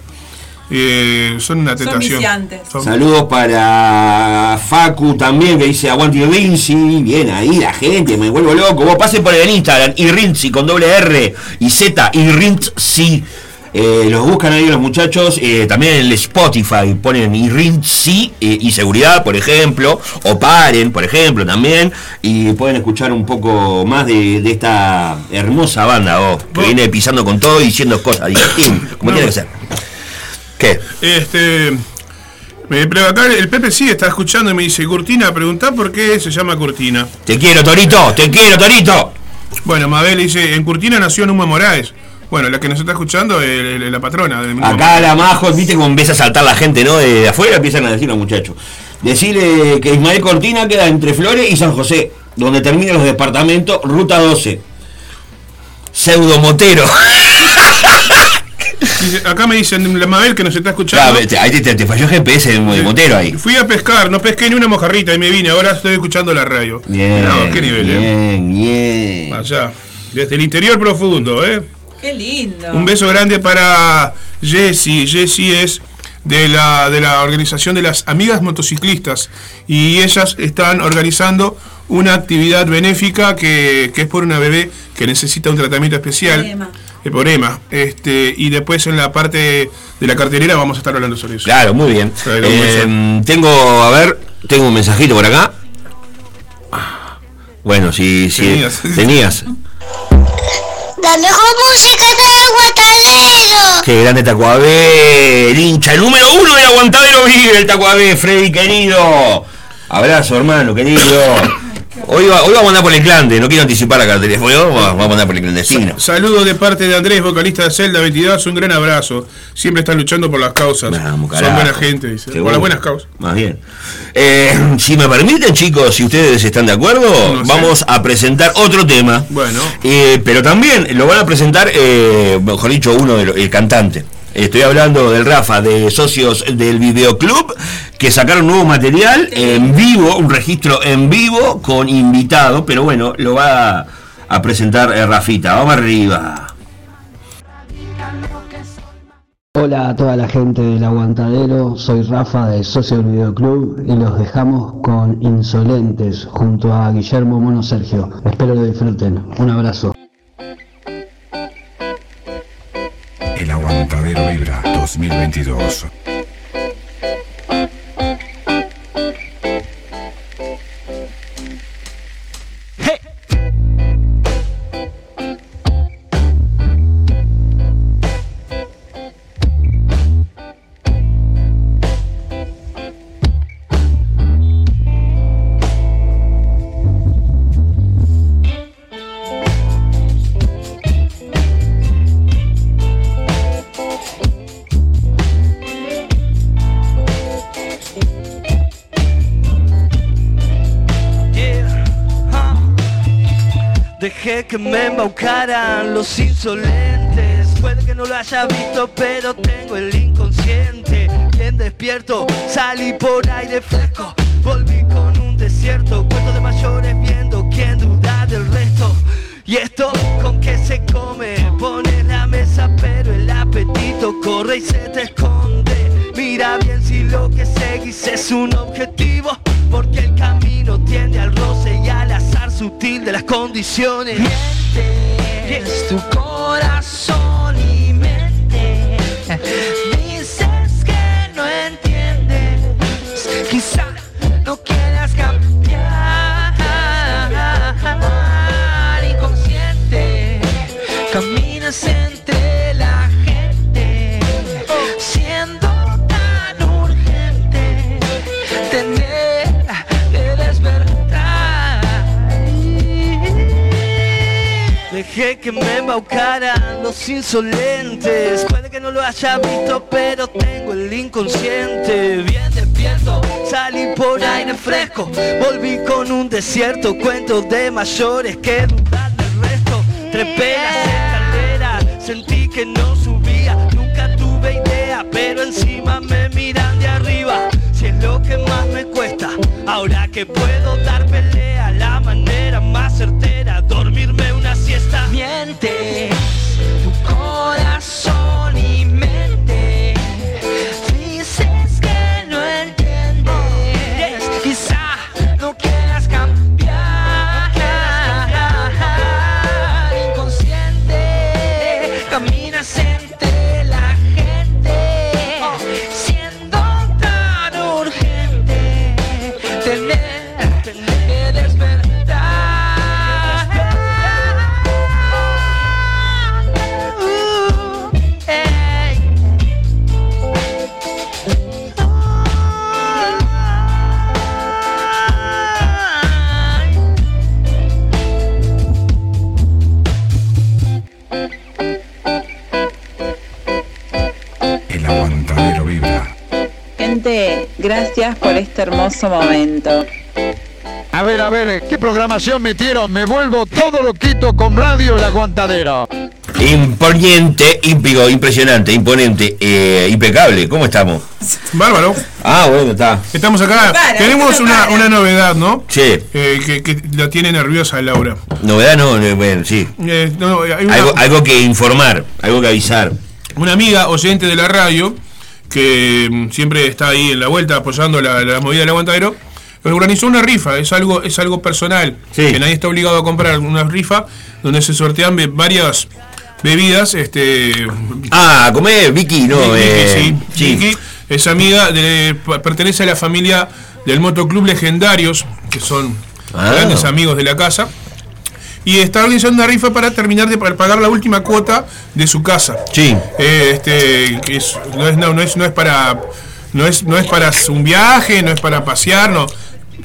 [SPEAKER 4] Eh, son una tentación. Son-
[SPEAKER 3] Saludos para Facu también, que dice aguante Irrinzi. Bien ahí la gente, me vuelvo loco. Vos pasen por el Instagram, Irrinzi con doble R y Z, Irrinzi. Eh, los buscan ahí los muchachos, eh, también en el Spotify ponen IRINSI eh, y seguridad, por ejemplo, o paren, por ejemplo, también, y pueden escuchar un poco más de, de esta hermosa banda, oh, que viene pisando con todo y diciendo cosas, como tiene que ser. ¿Qué?
[SPEAKER 4] Este. Me, pero acá el Pepe sí está escuchando y me dice, Curtina, preguntá por qué se llama Curtina.
[SPEAKER 3] Te quiero, Torito, te quiero, Torito.
[SPEAKER 4] Bueno, Mabel dice, en Curtina nació Numa Moraes. Bueno, la que nos está escuchando es la patrona del
[SPEAKER 3] Acá la Majo, viste cómo empieza a saltar la gente, ¿no? De, afuera empiezan a decir los muchachos. Decirle que Ismael Cortina queda entre Flores y San José, donde terminan los departamentos, ruta 12. Pseudo motero.
[SPEAKER 4] Dice, acá me dicen, la Mabel que nos está escuchando.
[SPEAKER 3] Claro, te- ahí te, te- te falló GPS de de motero ahí.
[SPEAKER 4] Fui a pescar, no pesqué ni una mojarrita y me vine, ahora estoy escuchando la radio.
[SPEAKER 3] Bien,
[SPEAKER 4] qué nivel, ¿eh?
[SPEAKER 3] bien, bien.
[SPEAKER 4] Allá, desde el interior profundo, ¿eh?
[SPEAKER 5] Qué lindo.
[SPEAKER 4] Un beso grande para Jessie. Jessie es de la, de la organización de las Amigas Motociclistas y ellas están organizando una actividad benéfica que, que es por una bebé que necesita un tratamiento especial. Eh, por EMA. Este, y después en la parte de la cartelera vamos a estar hablando sobre eso.
[SPEAKER 3] Claro, muy bien.
[SPEAKER 4] Claro.
[SPEAKER 3] Eh, tengo, a ver, tengo un mensajito por acá. Bueno, si, si
[SPEAKER 4] Tenías.
[SPEAKER 3] tenías.
[SPEAKER 15] La mejor música del aguantadero.
[SPEAKER 3] Qué grande Tacuabé, el hincha, el número uno del aguantadero vive el Tacuabé, Freddy querido. Abrazo, hermano, querido. Hoy, va- hoy vamos a andar por el clande, no quiero anticipar la cartelera. Hoy vamos, a andar por el clandestino.
[SPEAKER 4] Saludos de parte de Andrés, vocalista de Celda 22, un gran abrazo. Siempre están luchando por las causas. Son buena gente, dice. Por las buenas causas.
[SPEAKER 3] Más bien. Eh, si me permiten, chicos, si ustedes están de acuerdo, vamos a presentar otro tema.
[SPEAKER 4] Bueno.
[SPEAKER 3] Eh, pero también lo van a presentar, eh, mejor dicho, uno del el cantante. Estoy hablando del Rafa, de socios del videoclub, que sacaron nuevo material en vivo, un registro en vivo con invitado, pero bueno, lo va a presentar eh, Rafita. Vamos arriba.
[SPEAKER 16] Hola a toda la gente del Aguantadero, soy Rafa de Socio del Videoclub y los dejamos con Insolentes junto a Guillermo Mono Sergio. Espero lo disfruten. Un abrazo.
[SPEAKER 1] El Aguantadero Vibra 2022.
[SPEAKER 17] Los insolentes. Puede que no lo haya visto, pero tengo el inconsciente. Bien despierto, salí por aire fresco. Volví con un desierto, cuento de mayores viendo quién duda del resto. Y esto con que se come, pone la mesa, pero el apetito corre y se te esconde. Mira bien si lo que seguís es un objetivo, porque el camino tiende al azar sutil de las condiciones. Mientes tu corazón y mente. Que me embaucaran los insolentes. Puede que no lo haya visto, pero tengo el inconsciente. Bien despierto, salí por aire fresco. Volví con un desierto, cuentos de mayores que dudar del resto. Trepé las escaleras, sentí que no subía. Nunca tuve idea, pero encima me miran de arriba. Si es lo que más me cuesta, ahora que puedo dar pelea, la manera más certera, dormirme una
[SPEAKER 18] gracias por este hermoso momento.
[SPEAKER 9] A ver, a ver, ¿qué programación metieron? Me vuelvo todo loquito con radio El Aguantadero.
[SPEAKER 3] Imponente, ímpigo, impresionante, imponente, eh, impecable. ¿Cómo estamos?
[SPEAKER 4] Bárbaro.
[SPEAKER 3] Ah, bueno, está.
[SPEAKER 4] Estamos acá.
[SPEAKER 3] Para,
[SPEAKER 4] Tenemos una, una novedad, ¿no?
[SPEAKER 3] Sí.
[SPEAKER 4] Eh, que, que la tiene nerviosa Laura.
[SPEAKER 3] Novedad no, bueno, sí.
[SPEAKER 4] Eh, no, hay una-
[SPEAKER 3] Algo, algo que informar, algo que avisar.
[SPEAKER 4] una amiga oyente de la radio que mm, siempre está ahí en la vuelta apoyando la, la movida del aguantadero organizó una rifa es algo es algo personal que nadie está obligado a comprar una rifa donde se sortean varias bebidas este
[SPEAKER 3] Ah, comé Vicky, no,
[SPEAKER 4] Vicky,
[SPEAKER 3] eh,
[SPEAKER 4] sí,
[SPEAKER 3] sí.
[SPEAKER 4] Vicky es amiga de pertenece a la familia del motoclub legendarios que son
[SPEAKER 3] Ah.
[SPEAKER 4] grandes amigos de la casa y está organizando una rifa para terminar de pa- pagar la última cuota de su casa.
[SPEAKER 3] Sí.
[SPEAKER 4] Eh, este, es- no, es, no, no es, no es para no es, no es para un viaje, no es para pasear, no.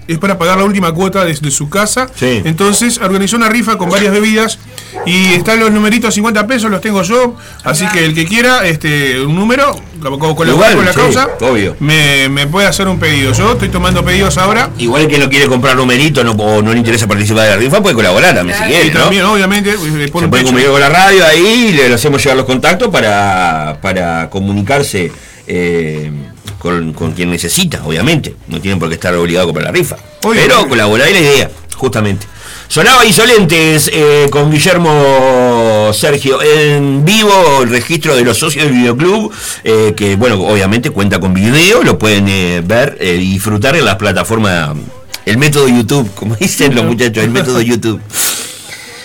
[SPEAKER 4] Es para pagar la última cuota de, de su casa.
[SPEAKER 3] Sí.
[SPEAKER 4] Entonces organizó una rifa con varias bebidas y están los numeritos a 50 pesos, los tengo yo. Así que el que quiera este un número, colaborar con la
[SPEAKER 3] sí,
[SPEAKER 4] causa,
[SPEAKER 3] obvio.
[SPEAKER 4] me, me puede hacer un pedido. Yo estoy tomando pedidos ahora.
[SPEAKER 3] Igual que no quiere comprar numerito no, o no le interesa participar de la rifa, puede colaborar también si quiere,
[SPEAKER 4] y
[SPEAKER 3] ¿no?
[SPEAKER 4] también, obviamente, le
[SPEAKER 3] Se puede comunicar con la radio ahí y le hacemos llegar los contactos para, para comunicarse eh, con, con quien necesita, obviamente. No tienen por qué estar obligados a comprar la rifa. Pero colaborar es la idea, justamente. Sonaba Insolentes eh, con Guillermo Sergio en vivo, el registro de los socios del videoclub, eh, que bueno, obviamente cuenta con video, lo pueden eh, ver eh, y disfrutar en las plataformas, el método YouTube, como dicen los muchachos, el método YouTube.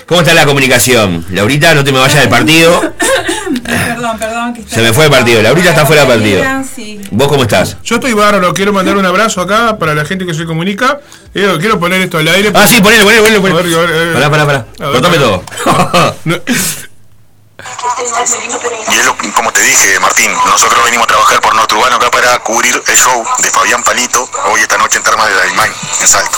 [SPEAKER 3] ¿Cómo está la comunicación? Laurita, no te me vayas del partido.
[SPEAKER 5] Perdón, perdón. Que
[SPEAKER 3] Se me fue el partido. Laurita está fuera del partido.
[SPEAKER 5] Sí.
[SPEAKER 3] ¿Vos cómo estás?
[SPEAKER 4] Yo estoy bárbaro, quiero mandar un abrazo acá para la gente que se comunica. Eh, quiero poner esto al aire.
[SPEAKER 3] Ah, sí, ponele, ponele, ponele. ponele.
[SPEAKER 4] A ver, a ver.
[SPEAKER 3] Pará, pará, pará. Cortame todo.
[SPEAKER 4] No.
[SPEAKER 19] Y es lo, como te dije, Martín, nosotros venimos a trabajar por Norte Urbano acá para cubrir el show de Fabián Palito hoy esta noche en Termas de Daimán, en Salto.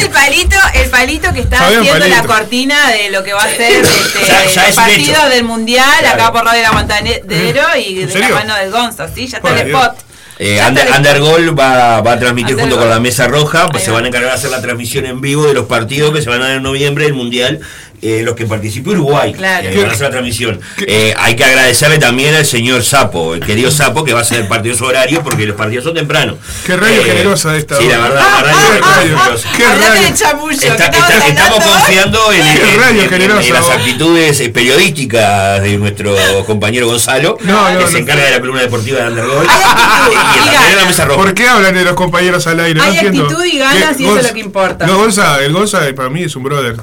[SPEAKER 5] El palito, el palito que está
[SPEAKER 19] Fabián
[SPEAKER 5] haciendo la cortina de lo que va a ser este,
[SPEAKER 3] Ya- ya
[SPEAKER 5] partidos
[SPEAKER 3] hecho.
[SPEAKER 5] del mundial
[SPEAKER 3] Claro.
[SPEAKER 5] acá por Radio La Montanedero y
[SPEAKER 3] ¿En
[SPEAKER 5] de la mano del Gonzo, ¿sí? Ya está
[SPEAKER 3] Bueno,
[SPEAKER 5] el spot.
[SPEAKER 3] Eh,
[SPEAKER 5] Ya
[SPEAKER 3] Under,
[SPEAKER 5] el-
[SPEAKER 3] Undergol va, va a transmitir junto con la Mesa Roja, pues
[SPEAKER 5] Ahí
[SPEAKER 3] se
[SPEAKER 5] va.
[SPEAKER 3] van a encargar de hacer la transmisión en vivo de los partidos que se van a dar en noviembre del Mundial, eh, los que participó Uruguay.
[SPEAKER 5] Claro.
[SPEAKER 3] eh, van a hacer la transmisión. Eh, hay que agradecerle también al señor Sapo, el querido Sapo, que va a hacer el partido su horario porque los partidos son temprano.
[SPEAKER 4] Qué radio
[SPEAKER 3] Eh,
[SPEAKER 4] generosa esta.
[SPEAKER 3] Sí, la verdad, la radio generosa.
[SPEAKER 4] Qué radio.
[SPEAKER 5] chamullo,
[SPEAKER 3] Está-
[SPEAKER 5] que
[SPEAKER 3] está-
[SPEAKER 5] estamos
[SPEAKER 3] confiando en, las actitudes eh, periodísticas de nuestro compañero Gonzalo,
[SPEAKER 4] No, no,
[SPEAKER 3] que se
[SPEAKER 4] no.
[SPEAKER 3] encarga de la columna deportiva de Undergol. y el también de la Mesa Roja.
[SPEAKER 4] ¿Por qué hablan de los compañeros al aire? No
[SPEAKER 5] Hay
[SPEAKER 4] entiendo.
[SPEAKER 5] actitud y ganas y eso es lo que importa.
[SPEAKER 4] No, Gonza, el Gonza eh, para mí es un brother.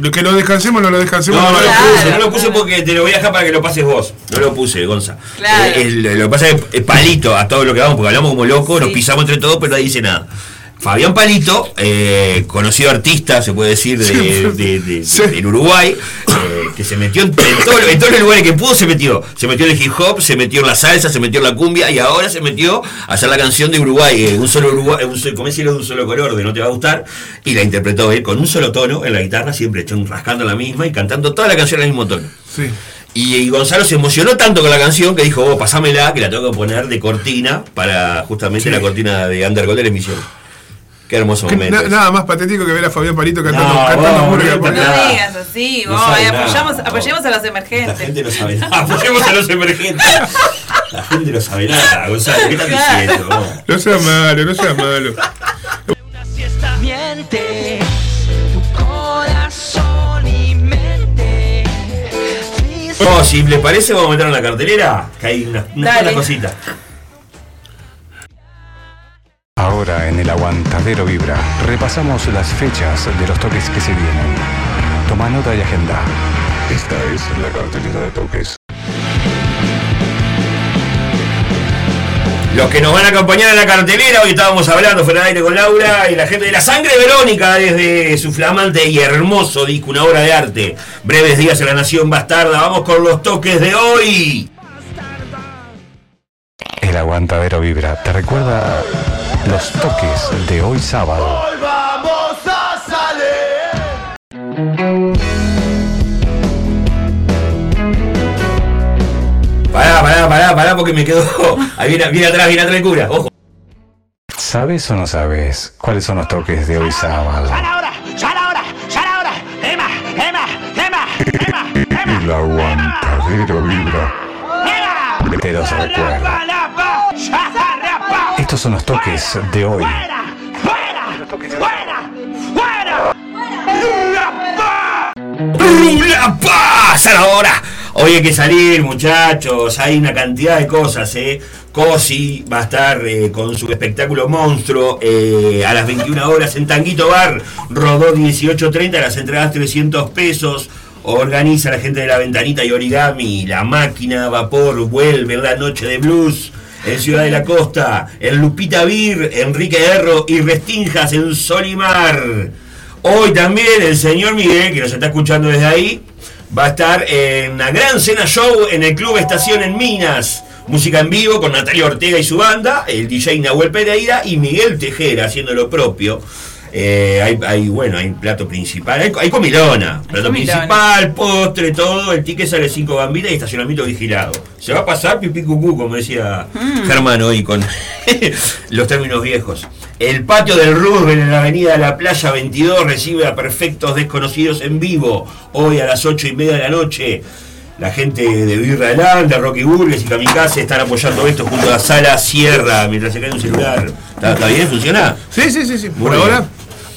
[SPEAKER 4] Lo que lo descansemos, no lo descansemos.
[SPEAKER 3] No, no lo
[SPEAKER 4] lo
[SPEAKER 3] puse, no lo puse porque te lo voy a dejar para que lo pases vos. No lo puse, Gonza.
[SPEAKER 5] Claro.
[SPEAKER 3] Eh, el- lo que pasa es que es palito a todo lo que vamos, porque hablamos como locos, nos pisamos entre todos, pero nadie dice nada. Fabián Palito, eh, conocido artista, se puede decir, de,
[SPEAKER 4] Sí.
[SPEAKER 3] de- de- de- del Uruguay, eh, que se metió en, en todo- en todos los lugares que pudo, se metió. Se metió en el hip hop, se metió en la salsa, se metió en la cumbia y ahora se metió a hacer la canción de Uruguay, eh, un solo Uruguay, un, como decirlo de un solo color, de no te va a gustar, y la interpretó él con un solo tono en la guitarra, siempre rascando la misma y cantando toda la canción al mismo tono.
[SPEAKER 4] Sí.
[SPEAKER 3] Y, y Gonzalo se emocionó tanto con la canción que dijo, oh, pasámela, que la tengo que poner de cortina para justamente la cortina de Undergol de la emisión. Qué hermoso momento.
[SPEAKER 4] na- nada más patético que ver a Fabián Palito cantando,
[SPEAKER 3] No,
[SPEAKER 4] cantando
[SPEAKER 3] vos,
[SPEAKER 4] murga.
[SPEAKER 3] no
[SPEAKER 4] porque-
[SPEAKER 5] No digas así,
[SPEAKER 3] No
[SPEAKER 5] vos,
[SPEAKER 3] nada,
[SPEAKER 5] apoyamos, apoyemos a los
[SPEAKER 3] La
[SPEAKER 5] emergentes.
[SPEAKER 3] gente no sabe nada. Apoyemos a los emergentes. La gente no sabe nada, Gonzalo. ¿Qué estás
[SPEAKER 5] Claro.
[SPEAKER 3] diciendo? vos?
[SPEAKER 4] No sea malo, no sea malo.
[SPEAKER 17] Miente tu corazón y mente.
[SPEAKER 3] No, si les parece, vamos a meter en la cartelera, que hay unas una cuantas cositas.
[SPEAKER 1] Ahora en el Aguantadero Vibra repasamos las fechas de los toques que se vienen. Toma nota y agenda. Esta es la cartelera de toques.
[SPEAKER 3] Los que nos van a acompañar en la cartelera, hoy estábamos hablando fuera de aire con Laura y la gente de la sangre Verónica desde su flamante y hermoso disco, una obra de arte. Breves días en la nación bastarda. Vamos con los toques de hoy.
[SPEAKER 1] El Aguantadero Vibra te recuerda los toques de hoy sábado.
[SPEAKER 17] vamos a salir.
[SPEAKER 3] Pará, pará, pará, pará, porque me quedó. Ahí viene, viene atrás, viene atrás el cura. Ojo.
[SPEAKER 1] ¿Sabes o no sabes cuáles son los toques de hoy sábado?
[SPEAKER 2] ahora! ¡Ya la hora! ¡Ya la hora! ¡Emma! ¡Emma! ¡Emma! ¡Emma!
[SPEAKER 1] El aguantadero vibra. Te los recuerda. Estos son los toques de hoy.
[SPEAKER 3] ¡Lula pasa ahora! Hoy hay que salir, muchachos. Hay una cantidad de cosas, ¿eh? Cosi va a estar eh, con su espectáculo monstruo eh, a las 21 horas en Tanguito Bar. Rodó 18.30, las entradas 300 pesos. Organiza la gente de la ventanita y origami. La máquina, vapor, vuelve la noche de blues. En Ciudad de la Costa, en Lupita Vir, Enrique Erro y Restinjas en Solimar. Hoy también el señor Miguel, que nos está escuchando desde ahí, va a estar en una gran cena show en el Club Estación en Minas. Música en vivo con Natalia Ortega y su banda, el DJ Nahuel Pereira y Miguel Tejera haciendo lo propio. Eh, hay, hay, bueno, hay plato principal, hay, hay comilona, plato
[SPEAKER 5] comilona.
[SPEAKER 3] principal, postre, todo, el ticket sale 5 gambitas y estacionamiento vigilado. Se va a pasar pipí cucú, como decía
[SPEAKER 5] Mm.
[SPEAKER 3] Germán hoy con los términos viejos. El patio del Roosevelt en la avenida de la Playa 22 recibe a perfectos desconocidos en vivo, hoy a las 8 y media de la noche. La gente de Birra Land, de Rocky Burgers y Kamikaze están apoyando esto junto a Sala Sierra mientras se cae un celular. ¿Está, está bien? ¿Funciona?
[SPEAKER 4] Sí, sí, sí, sí. Por ahora.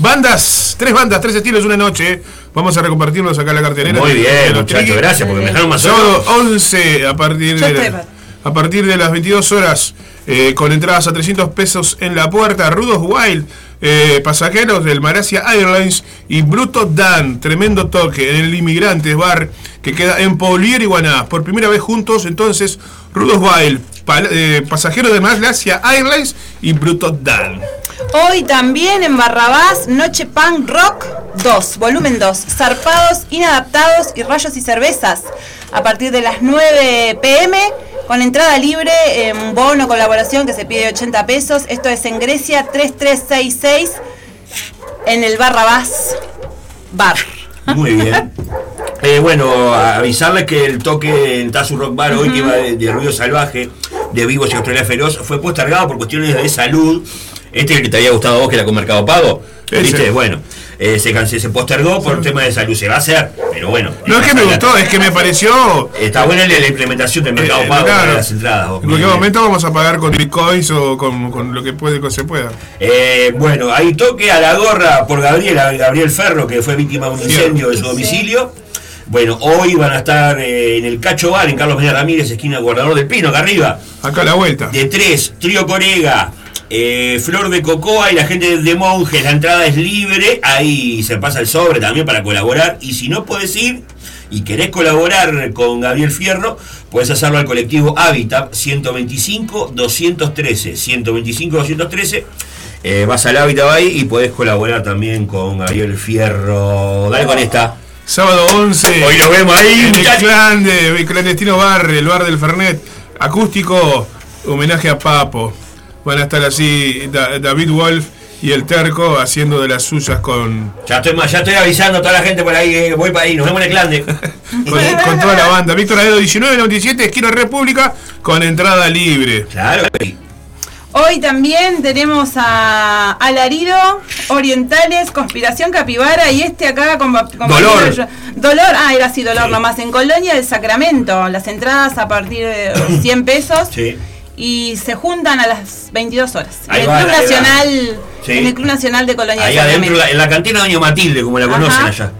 [SPEAKER 4] Bandas, tres bandas, tres estilos, una noche. Vamos a recompartirnos acá en la cartelera.
[SPEAKER 3] Muy bien, muchachos, gracias, porque me dejaron más solo.
[SPEAKER 4] Sábado 11 a partir
[SPEAKER 5] Yo
[SPEAKER 4] de, la- a partir de las 22 horas, eh, con entradas a 300 pesos en la puerta. Rudos Wild, eh, pasajeros del Malasia Airlines y Bruto Dan, tremendo toque en el Inmigrantes Bar que queda en Polier y Guaná. Por primera vez juntos, entonces, Rudos pal- eh, pasajeros de Malasia Airlines y Bruto Dan.
[SPEAKER 5] Hoy también en Barrabás, Noche Punk Rock 2, volumen 2, Zarpados, Inadaptados y Rayos y Cervezas. A partir de las 9 pm, con entrada libre, un bono colaboración que se pide 80 pesos. Esto es en Grecia 3366, en el Barrabás Bar.
[SPEAKER 3] Muy bien. Eh, bueno, avisarles que el toque en Tazu Rock Bar hoy que va de, de Ruido Salvaje, de Vivos y Australia Feroz, fue postergado por cuestiones de salud. Este es el que te había gustado a vos, que era con Mercado Pago. Bueno, eh, se, canse- se postergó por tema de salud. Se va a hacer, pero bueno.
[SPEAKER 4] No es que me gustó, es que me pareció.
[SPEAKER 3] Está buena la, la implementación del Mercado
[SPEAKER 4] Eh,
[SPEAKER 3] Pago
[SPEAKER 4] claro.
[SPEAKER 3] para las entradas.
[SPEAKER 4] En cualquier momento vamos a pagar con bitcoins o con, con lo que puede que se pueda.
[SPEAKER 3] Eh, bueno, hay toque a la gorra por Gabriela, Gabriel Ferro, que fue víctima de un incendio de su domicilio. Bueno, hoy van a estar eh, en el Cacho Bar, en Carlos Mena Ramírez, esquina Guardador del Pino, acá arriba.
[SPEAKER 4] Acá a la vuelta.
[SPEAKER 3] De tres, Trío Corega, eh, Flor de Cocoa y la gente de Monjes. La entrada es libre, ahí se pasa el sobre también para colaborar. Y si no puedes ir y querés colaborar con Gabriel Fierro, puedes hacerlo al colectivo Habitat 125-213. 125-213. Eh, vas al Hábitat ahí y podés colaborar también con Gabriel Fierro. Dale con esta.
[SPEAKER 4] Sábado 11.
[SPEAKER 3] Hoy nos vemos ahí,
[SPEAKER 4] En el clan de el clandestino bar, el bar del Fernet. Acústico, homenaje a Papo. Van a estar así Da- David Wolf y el Terco haciendo de las suyas con,
[SPEAKER 3] Ya estoy, ya estoy avisando a toda la gente por ahí. eh, voy para ahí. Nos vemos en el clan de.
[SPEAKER 4] con, con toda la banda. Víctor Aedo 1997, esquina República, con entrada libre.
[SPEAKER 3] Claro.
[SPEAKER 5] Hoy también tenemos a Alarido, Orientales, Conspiración Capibara y este acá con, con
[SPEAKER 3] Dolor.
[SPEAKER 5] Dolor, ah, era así, Dolor nomás, en Colonia del Sacramento. Las entradas a partir de 100 pesos
[SPEAKER 3] Sí.
[SPEAKER 5] Y se juntan a las 22 horas. En
[SPEAKER 3] Ahí
[SPEAKER 5] el,
[SPEAKER 3] va,
[SPEAKER 5] Club
[SPEAKER 3] va.
[SPEAKER 5] Nacional,
[SPEAKER 3] Sí.
[SPEAKER 5] en el Club Nacional de Colonia
[SPEAKER 3] Ahí
[SPEAKER 5] del
[SPEAKER 3] adentro, la- en la cantina de Doña Matilde, como la conocen
[SPEAKER 5] Ajá.
[SPEAKER 3] allá.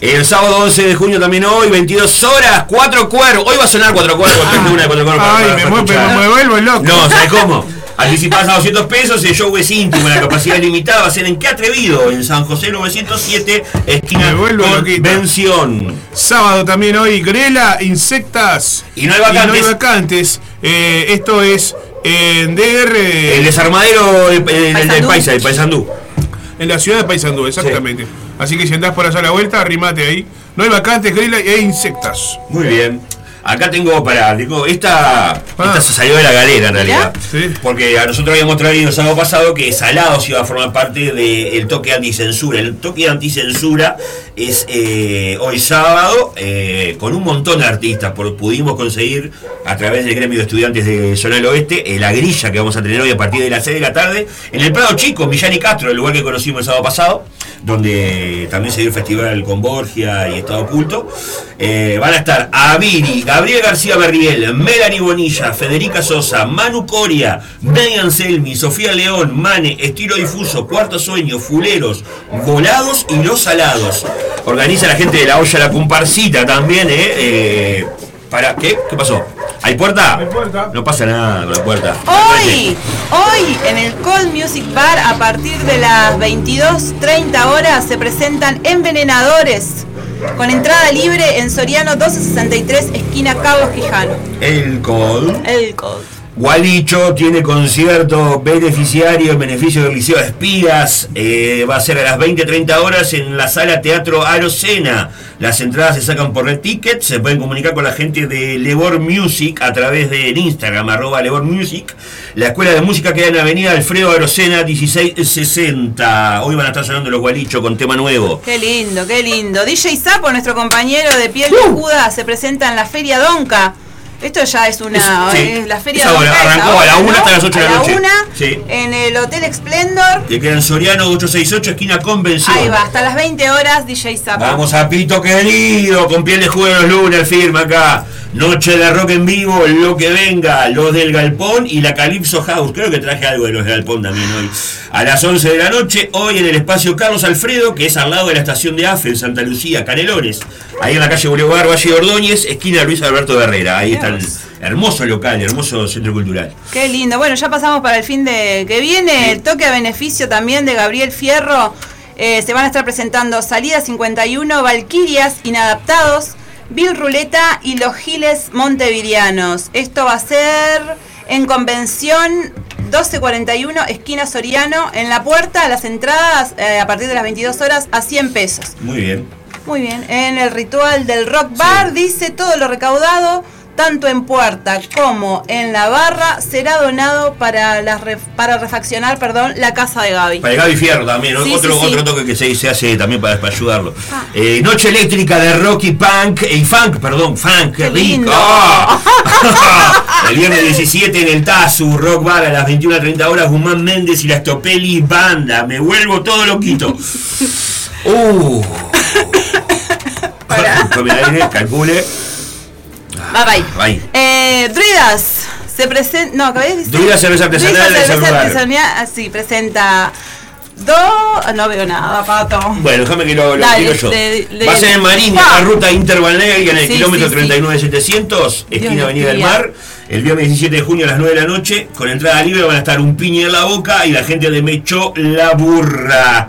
[SPEAKER 3] El sábado 11 de junio también hoy, 22 horas, 4 cuervos. Hoy va a sonar 4 cuervos, tengo una de 4 cuervos. para-
[SPEAKER 4] Ay,
[SPEAKER 3] para-
[SPEAKER 4] me,
[SPEAKER 3] para
[SPEAKER 4] muevo,
[SPEAKER 3] escuchar.
[SPEAKER 4] me vuelvo loco.
[SPEAKER 3] No, ¿sabes cómo? Anticipás a 200 pesos, el show es íntimo, la capacidad limitada va a ser en Qué Atrevido, en San José 907, esquina
[SPEAKER 4] Me vuelvo loquito.
[SPEAKER 3] Convención.
[SPEAKER 4] Sábado también hoy, Grela, Insectas.
[SPEAKER 3] Y no hay vacantes.
[SPEAKER 4] vacantes. Eh, esto es en DR.
[SPEAKER 3] El desarmadero del. Paisa, del Paisandú.
[SPEAKER 4] En la ciudad de Paysandú, exactamente. Así que si andás por allá a la vuelta, arrimate ahí. No hay vacantes, Grela e Insectas.
[SPEAKER 3] Muy bien. Acá tengo para. Tengo, esta, esta se salió de la galera en realidad. Porque a nosotros habíamos traído el sábado pasado que Salados iba a formar parte del toque anticensura. El toque anticensura es eh, hoy sábado eh, con un montón de artistas. Por, pudimos conseguir a través del gremio de estudiantes de Zona del Oeste eh, la grilla que vamos a tener hoy a partir de las 6 de la tarde en el Prado Chico, Millán y Castro, el lugar que conocimos el sábado pasado, donde también se dio el festival con Borgia y Estado Oculto. Van a estar Aviri, Gabriel García Berriel, Melanie Bonilla, Federica Sosa, Manu Coria, Brian Selmi, Sofía León, Mane, Estilo Difuso, Cuarto Sueño, Fuleros, Volados y Los Salados. Organiza la gente de la olla La Comparsita también, ¿eh? Eh, para, ¿qué? ¿Qué pasó? ¿Hay puerta? No pasa nada con la puerta.
[SPEAKER 5] Hoy, hoy en el Cold Music Bar a partir de las 22.30 horas se presentan Envenenadores con entrada libre en Soriano 1263 esquina Carlos Quijano.
[SPEAKER 3] El Col.
[SPEAKER 5] El Cold.
[SPEAKER 3] Gualicho tiene concierto beneficiario en beneficio del Liceo de Espías. Eh, va a ser a las 20-30 horas en la sala Teatro Arocena. Las entradas se sacan por Red Ticket. Se pueden comunicar con la gente de Lebor Music a través del Instagram, arroba Lebor Music. La escuela de música queda en la avenida Alfredo Arocena 1660. Hoy van a estar sonando los Gualicho con tema nuevo.
[SPEAKER 5] Qué lindo, qué lindo. DJ Sapo, nuestro compañero de piel Juda, se presenta en la Feria Donca. Esto ya es una.
[SPEAKER 3] Sí.
[SPEAKER 5] es la Feria es
[SPEAKER 3] arrancó
[SPEAKER 5] ahora,
[SPEAKER 3] a la una
[SPEAKER 5] ¿no?
[SPEAKER 3] hasta las ocho de la
[SPEAKER 5] A
[SPEAKER 3] noche.
[SPEAKER 5] una,
[SPEAKER 3] Sí.
[SPEAKER 5] en el Hotel Splendor.
[SPEAKER 3] Que queda en Soriano 868, esquina Convención.
[SPEAKER 5] Ahí va, hasta las 20 horas, DJ Sapo.
[SPEAKER 3] Vamos a Pito querido, con piel de juego los lunes, firma acá. Noche de rock en vivo, lo que venga, los del Galpón y la Calypso House. Creo que traje algo de los del Galpón también hoy. A las 11 de la noche, hoy en el espacio Carlos Alfredo, que es al lado de la estación de AFE en Santa Lucía, Canelones. Ahí en la calle Boulevard Valle de Ordóñez, esquina Luis Alberto Herrera. Ahí está el hermoso local, hermoso centro cultural.
[SPEAKER 5] Qué lindo. Bueno, ya pasamos para el fin de que viene. El toque a beneficio también de Gabriel Fierro. Eh, se van a estar presentando Salida 51, Valquirias, Inadaptados, Bill Ruleta y Los Giles Montevideanos. Esto va a ser en Convención 1241, esquina Soriano. En la puerta, las entradas eh, a partir de las 22 horas a 100 pesos.
[SPEAKER 3] Muy bien.
[SPEAKER 5] Muy bien, en el ritual del rock bar dice todo lo recaudado, tanto en puerta como en la barra, será donado para, las ref- para refaccionar perdón, la casa de Gaby.
[SPEAKER 3] Para Gaby Fierro también, ¿no?
[SPEAKER 5] Sí,
[SPEAKER 3] otro,
[SPEAKER 5] sí, sí.
[SPEAKER 3] otro toque que se, se hace también para, para ayudarlo. Eh, noche eléctrica de rock y punk, y funk, perdón, funk, qué, rico. ¡Ah! el viernes 17 en el Tazu, Rock Bar a las 21.30 horas, Guzmán Méndez y la Stopelli Banda. Me vuelvo todo loquito. Uh. Aire, calcule.
[SPEAKER 5] Bye bye.
[SPEAKER 3] Bye.
[SPEAKER 5] Eh, Druidas se presenta. No, acabé de decir.
[SPEAKER 3] Druidas Cerveza Artesanal
[SPEAKER 5] Druidas
[SPEAKER 3] de
[SPEAKER 5] Cerveza. Artesanal, ah, sí, presenta. Do. ah, No veo nada, pato.
[SPEAKER 3] Bueno, déjame que lo, lo
[SPEAKER 5] Dale,
[SPEAKER 3] tiro yo.
[SPEAKER 5] de- de-
[SPEAKER 3] Va a ser en Marín, en la ruta interbalnearia en el
[SPEAKER 5] Sí,
[SPEAKER 3] kilómetro
[SPEAKER 5] sí, sí.
[SPEAKER 3] 39700, esquina
[SPEAKER 5] Dios
[SPEAKER 3] Avenida del. Mar. El viernes 17 de junio a las 9 de la noche, con entrada libre van a estar un piña en la boca y la gente de Mecho la burra.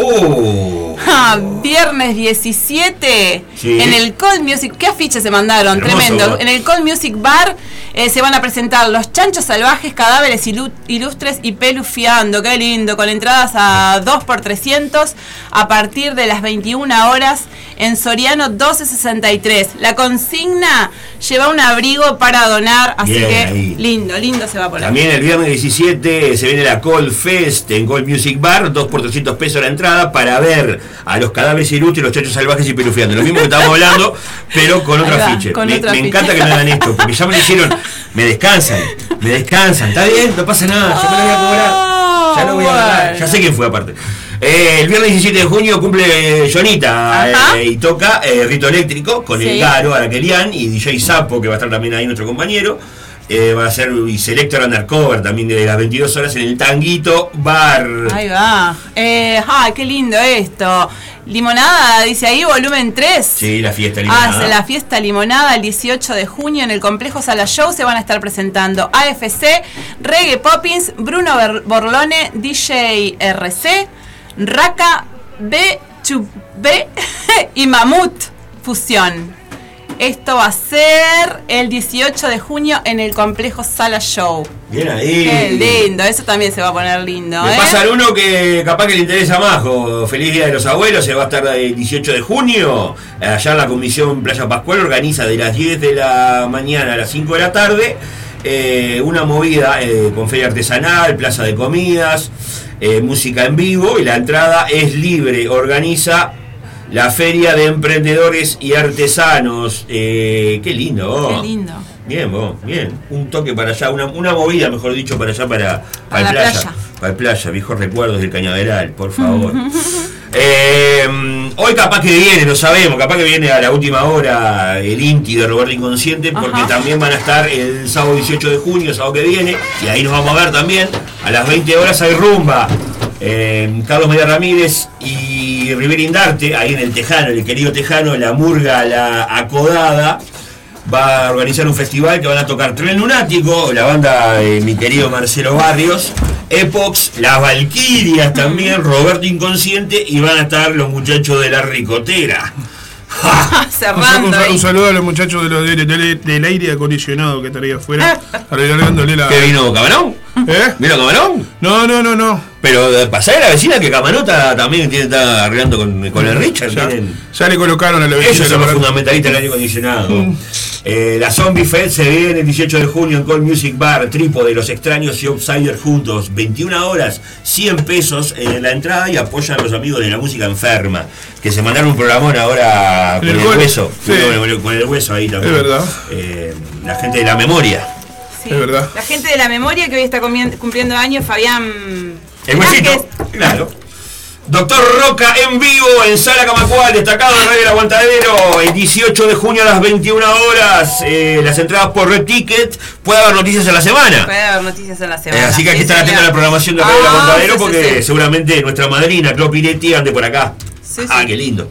[SPEAKER 3] Oh,
[SPEAKER 5] Ah, viernes 17
[SPEAKER 3] Sí.
[SPEAKER 5] en el Cold Music. ¿Qué afiches se mandaron?
[SPEAKER 3] Hermoso.
[SPEAKER 5] Tremendo. En el Cold Music Bar eh, se van a presentar Los Chanchos Salvajes, Cadáveres ilu- Ilustres y Pelufiando. Qué lindo. Con entradas a 2 por 300 a partir de las 21 horas en Soriano 1263. La consigna lleva un abrigo para donar. Así
[SPEAKER 3] Bien,
[SPEAKER 5] que
[SPEAKER 3] ahí.
[SPEAKER 5] lindo, lindo se va a poner.
[SPEAKER 3] También el viernes 17 se viene la Cold Fest en Gold Music Bar, 2 por 300 pesos la entrada para ver a los cadáveres ilustres, los chachos salvajes y pelufiando. Lo mismo que estábamos hablando, pero con otro afiche. Me, encanta que me hagan esto, porque ya me lo hicieron. Me descansan, me descansan. Está bien, no pasa nada, ya me lo voy a cobrar. Ya lo voy a ganar. Ya sé quién fue aparte. Eh, el viernes 17 de junio cumple Jonita eh, y toca eh, Rito Eléctrico con
[SPEAKER 5] Sí.
[SPEAKER 3] el Garo, Araquelian y DJ Sapo, que va a estar también ahí nuestro compañero. Eh, va a ser y Selector Undercover también de las 22 horas en el Tanguito Bar.
[SPEAKER 5] Ahí va. Eh, ay, qué lindo esto. Limonada, dice ahí, volumen 3.
[SPEAKER 3] Sí, la fiesta limonada.
[SPEAKER 5] se la fiesta limonada el 18 de junio en el complejo Sala Show se van a estar presentando AFC, Reggae Poppins, Bruno Borlone, DJ RC, Raka, B2B y Mamut Fusión. Esto va a ser el 18 de junio en el complejo Sala Show.
[SPEAKER 3] Bien ahí.
[SPEAKER 5] Qué lindo, eso también se va a poner lindo,
[SPEAKER 3] Me
[SPEAKER 5] ¿eh?
[SPEAKER 3] pasa uno que capaz que le interesa más. o Feliz Día de los Abuelos, se va a estar el 18 de junio. Allá en la Comisión Playa Pascual organiza de las 10 de la mañana a las 5 de la tarde eh, una movida eh, con feria artesanal, plaza de comidas, eh, música en vivo y la entrada es libre. Organiza la Feria de Emprendedores y Artesanos. Eh, qué lindo. vos.
[SPEAKER 5] Qué lindo.
[SPEAKER 3] Bien, vos, bien. Un toque para allá, una, una movida, mejor dicho, para allá, para, para,
[SPEAKER 5] la
[SPEAKER 3] el playa.
[SPEAKER 5] playa.
[SPEAKER 3] Para el playa, viejos recuerdos del cañaveral, por favor. Eh, hoy capaz que viene, lo sabemos, capaz que viene a la última hora el Inti de Roberto Inconsciente, porque
[SPEAKER 5] Ajá.
[SPEAKER 3] también van a estar el sábado 18 de junio, sábado que viene, y ahí nos vamos a ver también. A las 20 horas hay rumba. Eh, Carlos Media Ramírez y Rivera Indarte, ahí en el Tejano, el querido Tejano, la murga, la acodada va a organizar un festival que van a tocar Tren Lunático, la banda de mi querido Marcelo Barrios, Epox, las Valquirias también, Roberto Inconsciente y van a estar los muchachos de la Ricotera.
[SPEAKER 4] Un,
[SPEAKER 5] Cerrando
[SPEAKER 4] un saludo a los muchachos de lo- de- de- del aire acondicionado que estaría afuera, arreglándole la.
[SPEAKER 3] ¿Qué vino Camarón?
[SPEAKER 4] ¿Eh?
[SPEAKER 3] ¿Vino Camarón?
[SPEAKER 4] No, no, no, no.
[SPEAKER 3] Pero eh, pasá de la vecina que Camarota también tiene, está arreglando con, con el Richard.
[SPEAKER 4] Ya, ya le colocaron a la vecina.
[SPEAKER 3] Ellos son los fundamentalistas del aire acondicionado. Eh, la Zombie Fest se viene el 18 de junio en Call Music Bar, Trípode, Los Extraños y Outsiders juntos. 21 horas, 100 pesos en la entrada y apoyan a los amigos de la música enferma. Que se mandaron un programón ahora con
[SPEAKER 4] El
[SPEAKER 3] hueso.
[SPEAKER 4] Sí.
[SPEAKER 3] Con, el, con el hueso ahí también.
[SPEAKER 4] Es verdad.
[SPEAKER 3] Eh, la gente de la memoria.
[SPEAKER 5] Sí.
[SPEAKER 4] Es verdad.
[SPEAKER 5] La gente de la memoria que hoy está cumpliendo años, Fabián.
[SPEAKER 3] El huesito. Claro. Doctor Roca en vivo en Sala Camacual, destacado en Radio El Aguantadero, el 18 de junio a las 21 horas. eh, las entradas por Red Ticket. Puede haber noticias en la semana.
[SPEAKER 5] Puede haber noticias en la
[SPEAKER 3] Eh,
[SPEAKER 5] semana.
[SPEAKER 3] así que hay que estar atento a la programación de Radio El
[SPEAKER 5] Ah,
[SPEAKER 3] Aguantadero
[SPEAKER 5] sí,
[SPEAKER 3] porque
[SPEAKER 5] sí.
[SPEAKER 3] seguramente nuestra madrina, Clo Piretti, ande por acá.
[SPEAKER 5] Sí,
[SPEAKER 3] Ah, qué lindo.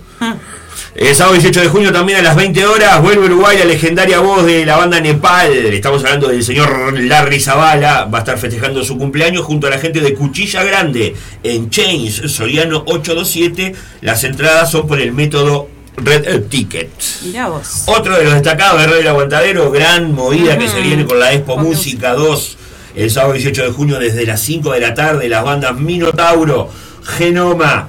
[SPEAKER 3] El sábado 18 de junio también a las 20 horas vuelve a Uruguay la legendaria voz de la banda Nepal. Estamos hablando del señor Larry Zavala. Va a estar festejando su cumpleaños junto a la gente de Cuchilla Grande en Chains, Soriano 827. Las entradas son por el método Red eh, Ticket.
[SPEAKER 5] Mirá vos.
[SPEAKER 3] Otro de los destacados de Radio Aguantadero, gran movida que se viene con la Expo Música 2 el sábado 18 de junio desde las 5 de la tarde. Las bandas Minotauro, Genoma,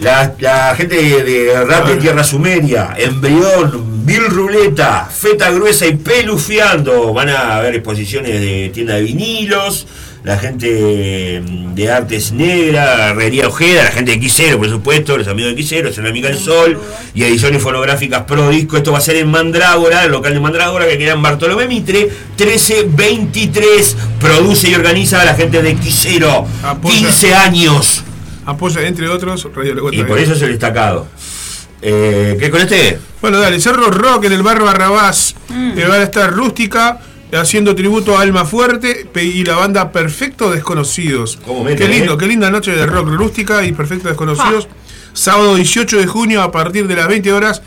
[SPEAKER 3] la, la gente de, rap de Tierra Sumeria, Embrión, Bill Ruleta, Feta Gruesa y Pelufiando. Van a haber exposiciones de tienda de vinilos, la gente mm, de Artes Negra, Herrería Ojeda, la gente de Quisero, por supuesto, los amigos de Quisero, Cerámica del Sol y ediciones fonográficas Pro Disco. Esto va a ser en Mandrágora, el local de Mandrágora, que queda en Bartolomé Mitre, 1323. Produce y organiza a la gente de Quisero.
[SPEAKER 4] Apoya.
[SPEAKER 3] 15 años.
[SPEAKER 4] Apoya, entre otros, Radio La
[SPEAKER 3] Y por eso es el destacado. Eh, ¿Qué con este?
[SPEAKER 4] Bueno, dale, Cerro Rock en el barrio Barrabás.
[SPEAKER 5] Mm.
[SPEAKER 4] Que va a estar rústica haciendo tributo a Alma Fuerte y la banda Perfecto Desconocidos.
[SPEAKER 3] ¿Cómo mete,
[SPEAKER 4] qué lindo,
[SPEAKER 3] eh?
[SPEAKER 4] qué linda noche de rock rústica y Perfecto Desconocidos. Sábado 18 de junio a partir de las 20 horas.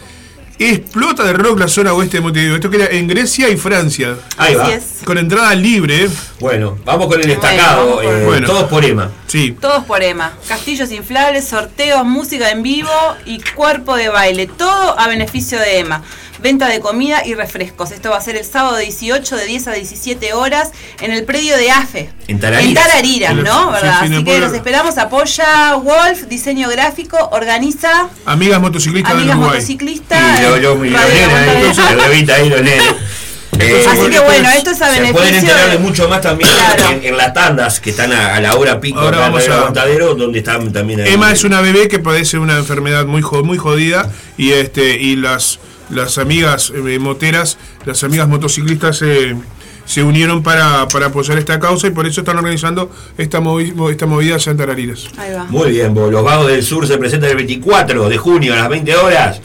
[SPEAKER 4] Explota de rock la zona oeste de Montevideo. Esto queda en Grecia y Francia.
[SPEAKER 3] Ahí va.
[SPEAKER 4] Con entrada libre.
[SPEAKER 3] Bueno, vamos con el destacado.
[SPEAKER 5] con-
[SPEAKER 3] eh,
[SPEAKER 4] Bueno.
[SPEAKER 3] Todos por Emma.
[SPEAKER 4] Sí.
[SPEAKER 5] Todos por Emma. Castillos inflables, sorteos, música en vivo y cuerpo de baile. Todo a beneficio de Emma. Venta de comida y refrescos. Esto va a ser el sábado 18 de 10 a 17 horas en el predio de AFE.
[SPEAKER 3] En Tarariras.
[SPEAKER 5] En Tarariras, ¿no? Así que los esperamos. Apoya Wolf, diseño gráfico, organiza
[SPEAKER 4] Amigas motociclistas
[SPEAKER 5] Amigas. Motociclistas.
[SPEAKER 3] Y yo, yo, nenes ahí, los. Eh,
[SPEAKER 5] Así que bueno, esto es a
[SPEAKER 3] se
[SPEAKER 5] beneficio
[SPEAKER 3] pueden enterar de
[SPEAKER 5] de-
[SPEAKER 3] mucho más también en, en las tandas que están a, a la hora pico
[SPEAKER 4] Ahora vamos
[SPEAKER 3] el
[SPEAKER 4] a-
[SPEAKER 3] aguantadero, donde están también ahí.
[SPEAKER 4] Emma es una bebé que padece una enfermedad muy muy jodida y este y las las amigas eh, moteras, las amigas motociclistas eh, se unieron para, para apoyar esta causa y por eso están organizando esta, movi- esta movida.
[SPEAKER 5] Ahí va.
[SPEAKER 3] Muy bien, vos, los Vagos del Sur se presentan el 24 de junio a las 20 horas.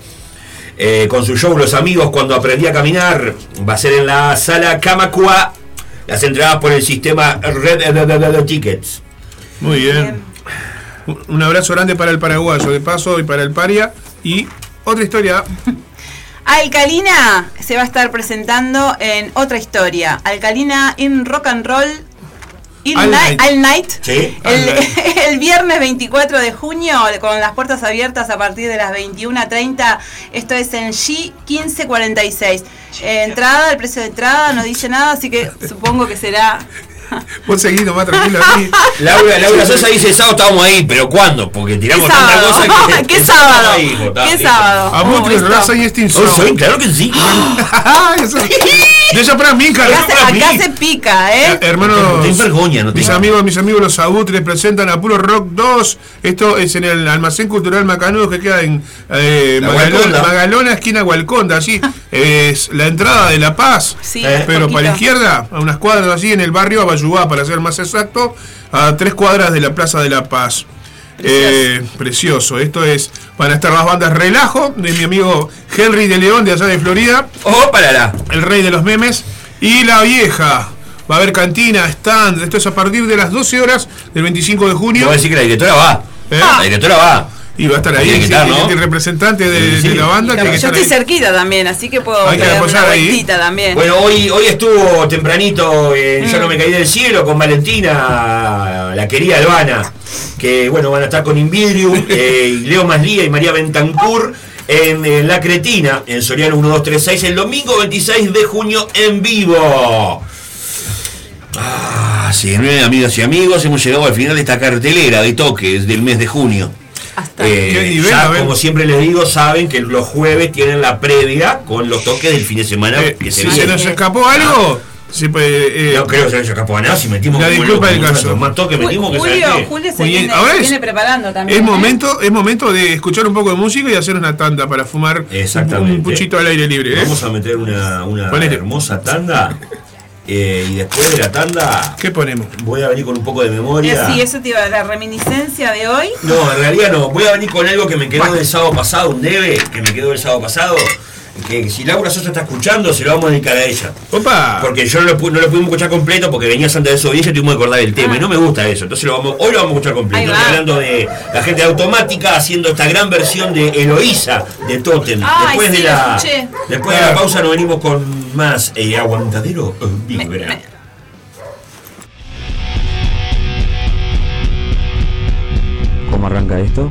[SPEAKER 3] eh, con su show Los Amigos cuando aprendí a caminar. Va a ser en la sala Kamakua. Las entradas por el sistema Red Tickets.
[SPEAKER 4] Muy bien. Un- Un abrazo grande para el paraguayo, de paso, y para el paria. Y otra historia.
[SPEAKER 5] Alcalina se va a estar presentando en otra historia. Alcalina in Rock and Roll. All
[SPEAKER 4] All
[SPEAKER 5] Night. All Night.
[SPEAKER 3] Sí.
[SPEAKER 5] El, el viernes 24 de junio, con las puertas abiertas a partir de las 21.30. Esto es en G 1546. Eh, entrada, el precio de entrada no dice nada, así que supongo que será
[SPEAKER 4] Vos seguís nomás tranquilo ahí.
[SPEAKER 3] Laura, Laura Sosa dice, sábado estábamos ahí, pero ¿cuándo? Porque tiramos
[SPEAKER 5] ¿Qué
[SPEAKER 3] tanta cosa que...
[SPEAKER 5] ¿Qué
[SPEAKER 3] que
[SPEAKER 5] sábado?
[SPEAKER 3] ahí,
[SPEAKER 5] ¿Qué sábado?
[SPEAKER 4] A vos te raza y este
[SPEAKER 3] Oh, soy, claro que sí.
[SPEAKER 4] De esa para mí,
[SPEAKER 5] Acá, se, acá se pica, ¿eh?
[SPEAKER 4] Hermanos,
[SPEAKER 3] No tenés vergüenza, no
[SPEAKER 4] mis amigos, mis amigos los abutres presentan a Puro Rock 2. Esto es en el Almacén Cultural Macanudo que queda en eh, Magalona, esquina Hualconda, así. es la entrada de La Paz,
[SPEAKER 5] Sí,
[SPEAKER 4] eh, pero
[SPEAKER 5] poquito.
[SPEAKER 4] para la izquierda, a unas cuadras así, en el barrio Abayubá, para ser más exacto, a tres cuadras de la Plaza de La Paz. Eh, precioso, esto es van a estar las bandas Relajo de mi amigo Henry de León de allá de Florida
[SPEAKER 3] Oh, parará.
[SPEAKER 4] el rey de los memes. Y la vieja. Va a haber cantina, stand. Esto es a partir de las 12 horas del 25 de junio.
[SPEAKER 3] voy a decir que la directora va.
[SPEAKER 4] ¿Eh?
[SPEAKER 3] La directora va.
[SPEAKER 4] Y va a estar ahí sí,
[SPEAKER 3] ¿no?
[SPEAKER 4] el representante de,
[SPEAKER 3] Sí, sí.
[SPEAKER 4] de la banda. que
[SPEAKER 5] Yo estoy
[SPEAKER 4] ahí.
[SPEAKER 5] cerquita también, así que puedo
[SPEAKER 4] Hay que
[SPEAKER 5] una
[SPEAKER 4] ahí.
[SPEAKER 5] también.
[SPEAKER 3] Bueno, hoy, hoy estuvo tempranito en Yo no me
[SPEAKER 5] Mm.
[SPEAKER 3] caí del cielo con Valentina, la querida Albana, que bueno, van a estar con Invidrium, eh, y Leo Maslía y María Bentancur en eh, La Cretina, en Soriano 1236, el domingo 26 de junio en vivo. Ah, sí, bien, amigas y amigos, hemos llegado al final de esta cartelera de toques del mes de junio. Eh,
[SPEAKER 4] Qué nivel,
[SPEAKER 3] ya, como siempre les digo, saben que los jueves tienen la previa con los toques del fin de semana.
[SPEAKER 4] Eh,
[SPEAKER 3] que
[SPEAKER 4] si
[SPEAKER 3] se
[SPEAKER 4] se
[SPEAKER 3] viene.
[SPEAKER 4] nos escapó algo, sí, pues, eh,
[SPEAKER 3] No creo que se haya escapado a nada si metimos
[SPEAKER 4] La disculpa del caso.
[SPEAKER 3] Más toques metimos que
[SPEAKER 5] Julio. Julio se viene,
[SPEAKER 4] Ahora
[SPEAKER 5] se
[SPEAKER 4] es-
[SPEAKER 5] viene preparando también.
[SPEAKER 4] es
[SPEAKER 5] ¿eh?
[SPEAKER 4] momento, es momento de escuchar un poco de música y hacer una tanda para fumar un,
[SPEAKER 3] Exactamente.
[SPEAKER 4] un puchito al aire libre. ¿eh?
[SPEAKER 3] Vamos a meter una, una hermosa tanda. Eh, y después de la tanda.
[SPEAKER 4] ¿Qué ponemos?
[SPEAKER 3] Voy a venir con un poco de
[SPEAKER 5] Eh,
[SPEAKER 3] memoria.
[SPEAKER 5] Sí, eso te iba a la reminiscencia de hoy.
[SPEAKER 3] No, en realidad no. Voy a venir con algo que me quedó del sábado pasado, un debe que me quedó del sábado pasado. Que si Laura Sosa está escuchando, se lo vamos a dedicar a ella.
[SPEAKER 4] Opa.
[SPEAKER 3] Porque yo no lo, no lo pudimos escuchar completo porque venía Santa Desobediencia y tuvimos que acordar el tema. Y no me gusta eso. Entonces lo vamos, hoy lo vamos a escuchar completo. Estoy hablando de la gente de automática haciendo esta gran versión de Eloísa de Totem.
[SPEAKER 5] Ay,
[SPEAKER 3] después
[SPEAKER 5] sí,
[SPEAKER 3] de la,
[SPEAKER 5] escuché.
[SPEAKER 3] después de la pausa nos venimos con más eh, aguantadero vibra.
[SPEAKER 20] ¿Cómo arranca esto?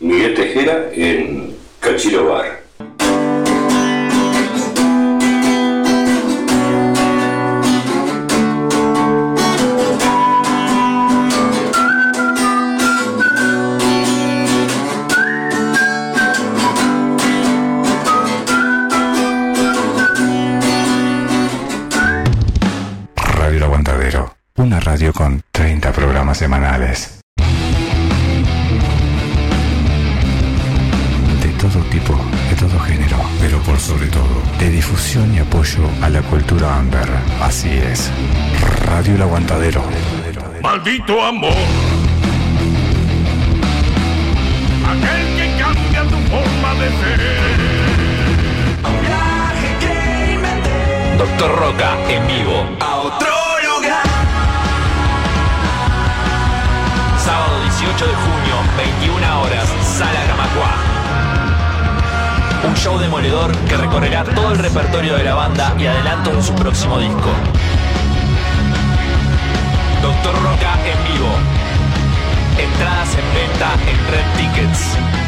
[SPEAKER 12] Miguel Tejera en Cachiro Bar.
[SPEAKER 1] Radio Aguantadero, una radio con 30 programas semanales. Todo tipo, de todo género, pero por sobre todo, de difusión y apoyo a la cultura under. Así es. Radio El Aguantadero.
[SPEAKER 21] Maldito amor. Aquel que cambia tu forma de ser.
[SPEAKER 22] Doctor Roca en vivo.
[SPEAKER 14] A otro lugar.
[SPEAKER 23] 28 de junio, 21 horas, Sala Gramacua. Un show demoledor que recorrerá todo el repertorio de la banda y adelantos de su próximo disco. Doctor Roca en vivo. Entradas en venta en Red Tickets.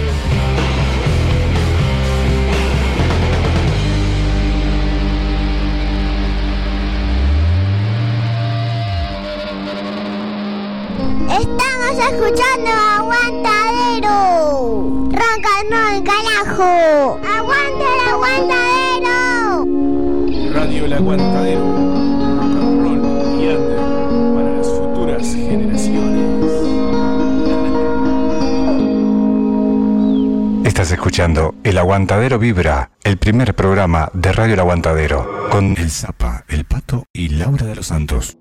[SPEAKER 20] Escuchando Aguantadero. Ronca no el carajo. Aguanta el aguantadero.
[SPEAKER 4] Radio El Aguantadero. Rock and roll y under para las futuras generaciones.
[SPEAKER 21] Estás escuchando El Aguantadero Vibra, el primer programa de Radio El Aguantadero, con El Zapa, El Pato y Laura de los Santos.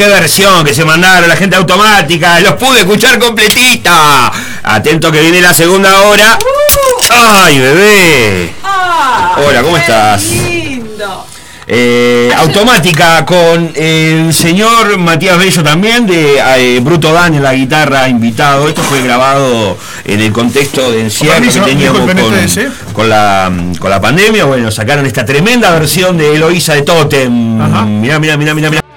[SPEAKER 3] Qué versión que se mandaron la gente automática. Los pude escuchar completita. Atento que viene la segunda hora. ¡Ay, bebé! Hola, ¿cómo estás?
[SPEAKER 5] Lindo.
[SPEAKER 3] Eh, automática con el señor Matías Bello también, de eh, Bruto Dan en la guitarra invitado. Esto fue grabado en el contexto de encierro que teníamos con,
[SPEAKER 4] ¿eh?
[SPEAKER 3] con la, con la pandemia. Bueno, sacaron esta tremenda versión de Eloísa de Totem. Mirá, mirá, mirá, mirá, mirá.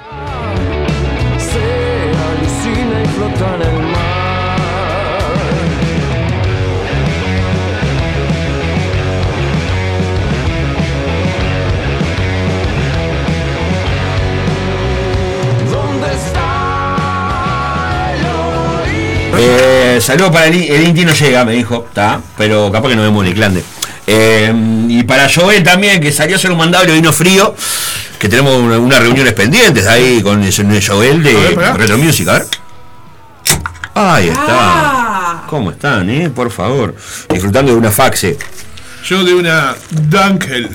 [SPEAKER 3] Saludos para el, el Inti no llega, me dijo, está, pero capaz que no vemos el clande. Eh, y para Joel también, que salió a hacer un mandado y le vino frío, que tenemos una- unas reuniones pendientes ahí con el señor Joel de Retro Music, a ver. Ahí está. ¿Cómo están, eh? Por favor. Disfrutando de una faxe.
[SPEAKER 4] Yo de una Dunkel.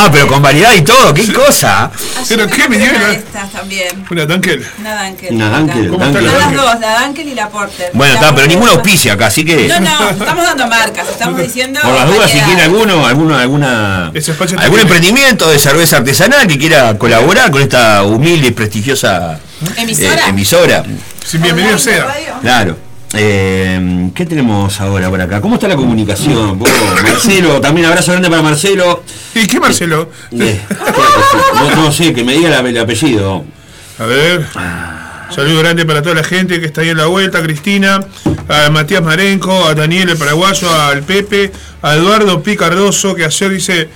[SPEAKER 3] Ah, pero con variedad y todo, qué cosa.
[SPEAKER 4] ¿Pero qué me dio
[SPEAKER 5] Una estas también.
[SPEAKER 4] Una Dunkel.
[SPEAKER 5] Una Dunkel.
[SPEAKER 3] Una Dunkel,
[SPEAKER 4] ¿Cómo
[SPEAKER 3] Dunkel.
[SPEAKER 4] está la
[SPEAKER 5] Las dos, la Dunkel y la Porter.
[SPEAKER 3] Bueno,
[SPEAKER 5] La
[SPEAKER 3] está, pero ninguna auspicia acá, así que.
[SPEAKER 5] No, no, estamos dando marcas, estamos diciendo.
[SPEAKER 3] Por las dudas, si
[SPEAKER 5] variedad.
[SPEAKER 3] tiene alguno, alguna, alguna, algún emprendimiento de cerveza artesanal que quiera colaborar con esta humilde y prestigiosa
[SPEAKER 5] ¿Emisora?
[SPEAKER 3] eh, emisora.
[SPEAKER 4] Sí, bienvenido sea.
[SPEAKER 3] Claro. Eh, ¿Qué tenemos ahora por acá? ¿Cómo está la comunicación? Vos, Marcelo, también abrazo grande para Marcelo.
[SPEAKER 4] ¿Y qué Marcelo?
[SPEAKER 3] Eh, no, no sé, que me diga la- el apellido.
[SPEAKER 4] A ver. Saludo grande para toda la gente que está ahí en la vuelta, a Cristina, a Matías Marenco, a Daniel el Paraguayo, al Pepe, a Eduardo Picardoso, que ayer dice,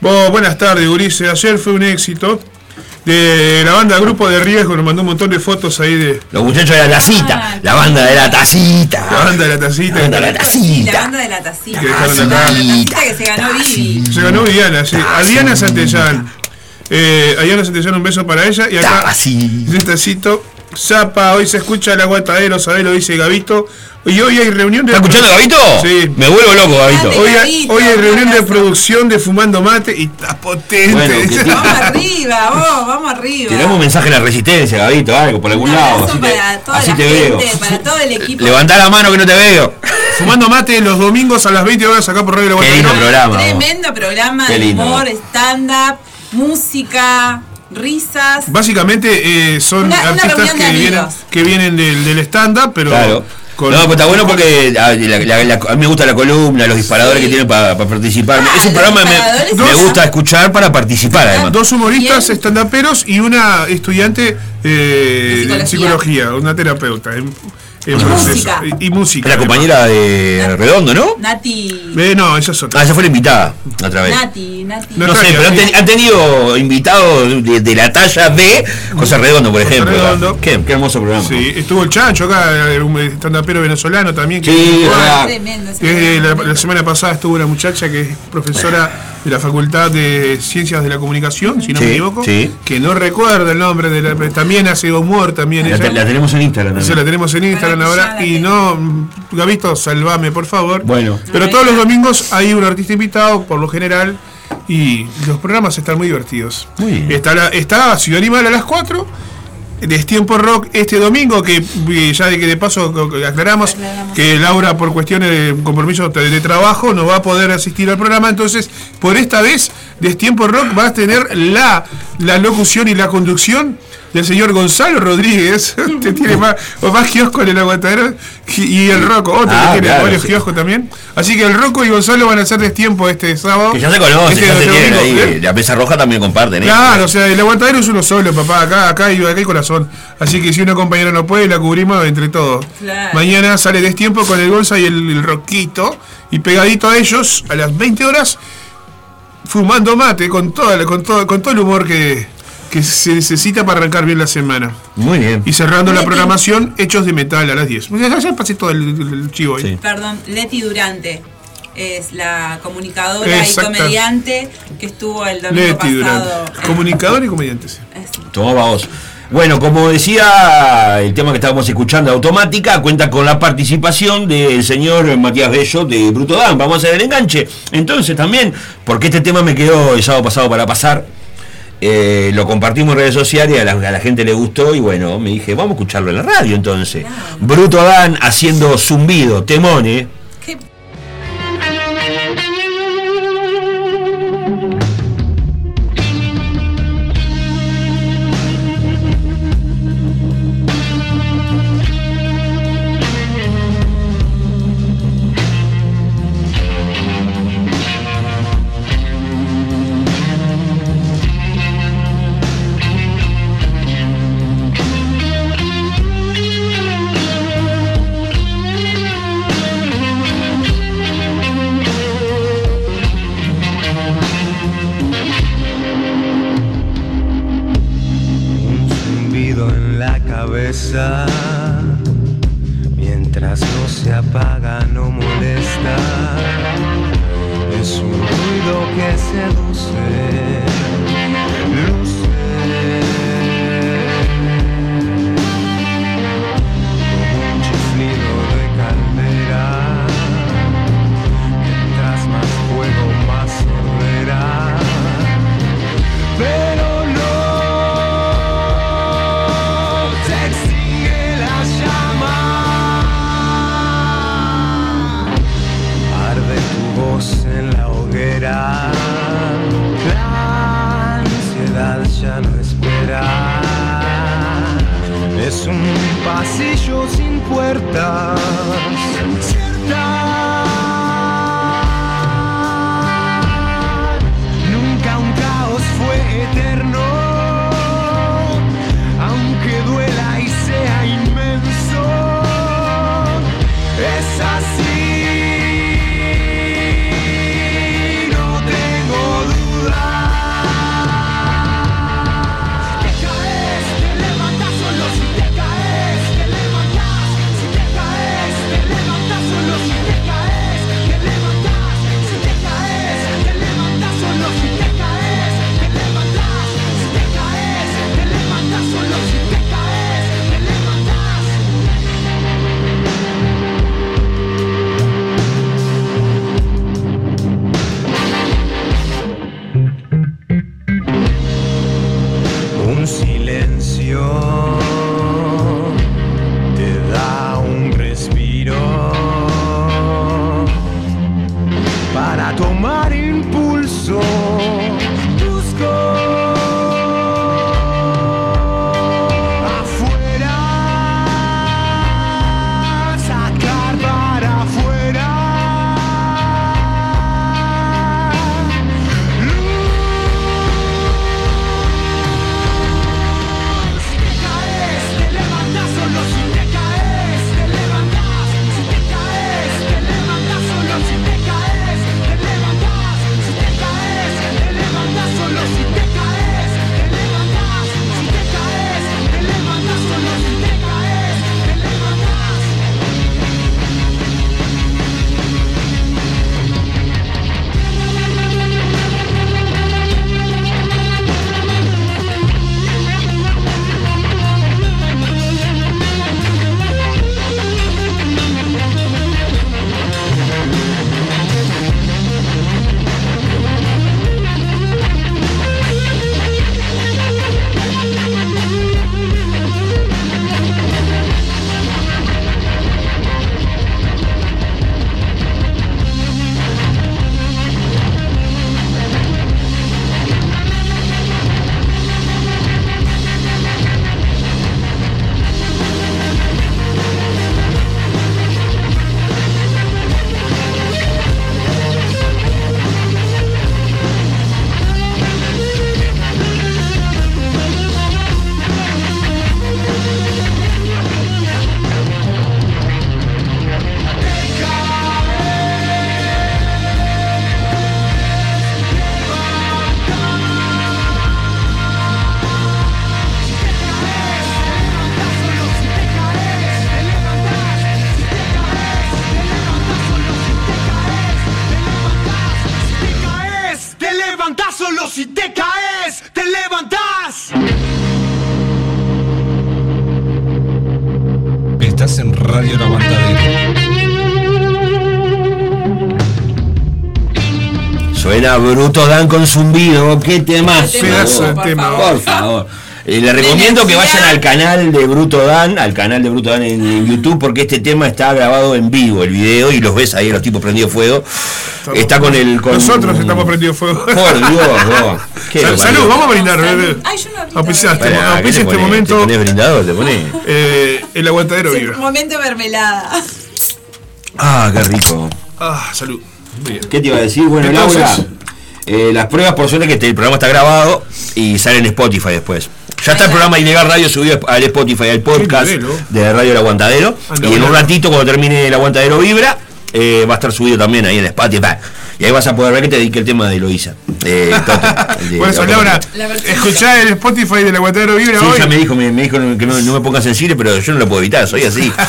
[SPEAKER 4] "Vos, buenas tardes, Ulises, ayer fue un éxito. De la banda Grupo de Riesgo nos mandó un montón de fotos ahí de...
[SPEAKER 3] Los muchachos de la tacita, la banda de la tacita.
[SPEAKER 4] La banda de la tacita.
[SPEAKER 3] La banda de la
[SPEAKER 5] Sí, la
[SPEAKER 3] tacita.
[SPEAKER 5] banda de la tacita.
[SPEAKER 4] Que dejaron
[SPEAKER 5] La
[SPEAKER 4] acá.
[SPEAKER 5] tacita que se ganó Vivi.
[SPEAKER 4] Se ganó Diana, sí. A Diana Santellán. Eh, a Diana Santellán un beso para ella. Y acá, Tacito. Zapa, hoy se escucha el aguantadero, sabelo, dice Gavito. Y hoy hay reunión de.
[SPEAKER 3] ¿Está escuchando Gavito?
[SPEAKER 4] Sí.
[SPEAKER 3] Me vuelvo loco, Gavito.
[SPEAKER 4] Hoy hay, hoy hay reunión de producción de Fumando Mate y está potente.
[SPEAKER 3] Bueno, que te-
[SPEAKER 5] Vamos arriba, vos, vamos arriba.
[SPEAKER 3] Tiramos un mensaje a la resistencia, Gavito, algo, por algún lado. Así te,
[SPEAKER 5] para toda
[SPEAKER 3] así
[SPEAKER 5] la
[SPEAKER 3] te
[SPEAKER 5] gente,
[SPEAKER 3] veo.
[SPEAKER 5] para todo el equipo.
[SPEAKER 3] Levantá la mano que no te veo.
[SPEAKER 4] Fumando Mate los domingos a las 20 horas acá por Radio La
[SPEAKER 3] Qué lindo programa. vos.
[SPEAKER 5] Tremendo programa
[SPEAKER 3] Qué
[SPEAKER 5] de
[SPEAKER 3] lindo.
[SPEAKER 5] humor, stand-up, música, risas.
[SPEAKER 4] Básicamente eh, son
[SPEAKER 5] Una-
[SPEAKER 4] artistas que vienen, que vienen del, del stand-up, pero.
[SPEAKER 3] Claro.
[SPEAKER 4] con-
[SPEAKER 3] no, pero está bueno porque a, la- la- la- a mí me gusta la columna, los disparadores que tienen para participar. es un programa que me, gusta escuchar para participar además.
[SPEAKER 4] Dos humoristas stand-uperos y una estudiante eh, de psicología, una terapeuta.
[SPEAKER 5] Y música.
[SPEAKER 4] Y, y música.
[SPEAKER 3] La compañera de Redondo, ¿no?
[SPEAKER 5] Nati.
[SPEAKER 4] Eh, no, esa es otra.
[SPEAKER 3] Ah, esa fue la invitada otra vez.
[SPEAKER 5] Nati, Nati.
[SPEAKER 3] No sé, pero han, ten- han tenido invitados de, de la talla de José Redondo, por ejemplo.
[SPEAKER 4] Redondo.
[SPEAKER 3] Qué, qué hermoso programa.
[SPEAKER 4] Sí, estuvo el Chancho acá, eh, un stand-upero venezolano también. Que,
[SPEAKER 3] Sí.
[SPEAKER 5] Tremendo.
[SPEAKER 4] la, la semana pasada estuvo una muchacha que es profesora de la Facultad de Ciencias de la Comunicación, si no
[SPEAKER 3] Sí,
[SPEAKER 4] me equivoco,
[SPEAKER 3] sí.
[SPEAKER 4] que no recuerda el nombre de la... También hace humor, también
[SPEAKER 3] La,
[SPEAKER 4] ella.
[SPEAKER 3] la tenemos en Instagram también.
[SPEAKER 4] la tenemos en Instagram ahora. Y no, mm, Gavito, salvame, por favor.
[SPEAKER 3] Bueno.
[SPEAKER 4] Pero todos los domingos hay un artista invitado, por lo general, y los programas están muy divertidos.
[SPEAKER 3] Muy bien.
[SPEAKER 4] Está, la- está Ciudad Animal a las 4, Destiempo Rock este domingo, que eh, ya de que de paso aclaramos que Laura por cuestiones de compromiso de, de trabajo no va a poder asistir al programa, entonces por esta vez Destiempo Rock va a tener la, la locución y la conducción del señor Gonzalo Rodríguez, que tiene más, o más kiosco en el aguantadero, y el Rocco, otro
[SPEAKER 3] Ah,
[SPEAKER 4] que tiene
[SPEAKER 3] claro,
[SPEAKER 4] varios
[SPEAKER 3] sí.
[SPEAKER 4] kioscos también. Así que el Rocco y Gonzalo van a hacer Destiempo este sábado.
[SPEAKER 3] Que ya se conoce,
[SPEAKER 4] Este
[SPEAKER 3] ya se tienen ahí.
[SPEAKER 4] ¿eh?
[SPEAKER 3] La mesa roja también comparten. ¿eh?
[SPEAKER 4] Claro, o sea, el aguantadero es uno solo, papá. Acá, acá, hay, acá hay corazón. Así que si una compañera no puede, la cubrimos entre todos.
[SPEAKER 5] Claro.
[SPEAKER 4] Mañana sale Destiempo con el Gonza y el, el Roquito. Y pegadito a ellos, a las 20 horas, fumando mate con, toda, con, todo, con todo el humor que, que se necesita para arrancar bien la semana.
[SPEAKER 3] Muy bien.
[SPEAKER 4] Y cerrando la programación, Hechos de Metal a las 10. Ya, pasé todo el, el- el chivo ahí.
[SPEAKER 5] Perdón, Leti Durante. Es la comunicadora
[SPEAKER 4] Exacto.
[SPEAKER 5] y comediante que estuvo el domingo
[SPEAKER 4] Leti
[SPEAKER 5] pasado.
[SPEAKER 4] Durante. Comunicador y comediante. sí.
[SPEAKER 3] Tomá vos. Bueno, como decía, el tema que estábamos escuchando, Automática, cuenta con la participación del señor Matías Bello de Bruto Dan. Vamos a hacer el enganche. Entonces también, porque este tema me quedó el sábado pasado para pasar, eh, lo compartimos en redes sociales, a la, a la, gente le gustó y bueno, me dije, vamos a escucharlo en la radio entonces. Bruto Dan haciendo zumbido, temone.
[SPEAKER 21] ¿eh? si te caes, te levantás.
[SPEAKER 1] Estás en Radio La Aguantadero.
[SPEAKER 3] Suena Bruto Dan con zumbido, qué temas.
[SPEAKER 4] Pedazo de tema.
[SPEAKER 3] Por favor. Eh, les recomiendo que vayan al canal de Bruto Dan, al canal de Bruto Dan en, en YouTube, porque este tema está grabado en vivo, el video, y los ves ahí, los tipos prendidos fuego. Está con el. Con,
[SPEAKER 4] Nosotros estamos prendidos fuego.
[SPEAKER 3] Por Dios, vos. Qué
[SPEAKER 4] Sal-
[SPEAKER 3] barbaridad.
[SPEAKER 4] salud, vamos a brindar.
[SPEAKER 5] Ay, yo no
[SPEAKER 4] este,
[SPEAKER 3] Pará, ¿qué
[SPEAKER 4] auspicia
[SPEAKER 3] te
[SPEAKER 4] este
[SPEAKER 3] pones?
[SPEAKER 4] momento.
[SPEAKER 3] ¿Te pones brindador? ¿Te pones?
[SPEAKER 4] eh, el aguantadero vibra.
[SPEAKER 5] Momento mermelada.
[SPEAKER 3] Ah, qué rico.
[SPEAKER 4] Ah, salud. Bien.
[SPEAKER 3] ¿Qué te iba a decir? Bueno,
[SPEAKER 4] Entonces-
[SPEAKER 3] Laura, eh, las pruebas por suerte que este- el programa está grabado y sale en Spotify después. Ya está el programa Ilegal Radio subido al Spotify, al podcast de Radio El Aguantadero. Y en un ratito, cuando termine El Aguantadero Vibra, eh, va a estar subido también ahí en Spotify. Y ahí vas a poder ver que te dediqué el tema de Loisa. Eh, el
[SPEAKER 4] Por eso. Laura, escuchá el Spotify del aguantadero vibra
[SPEAKER 3] Sí,
[SPEAKER 4] hoy.
[SPEAKER 3] ya me dijo, me, me dijo que no, no me ponga sensible, pero yo no lo puedo evitar, soy así.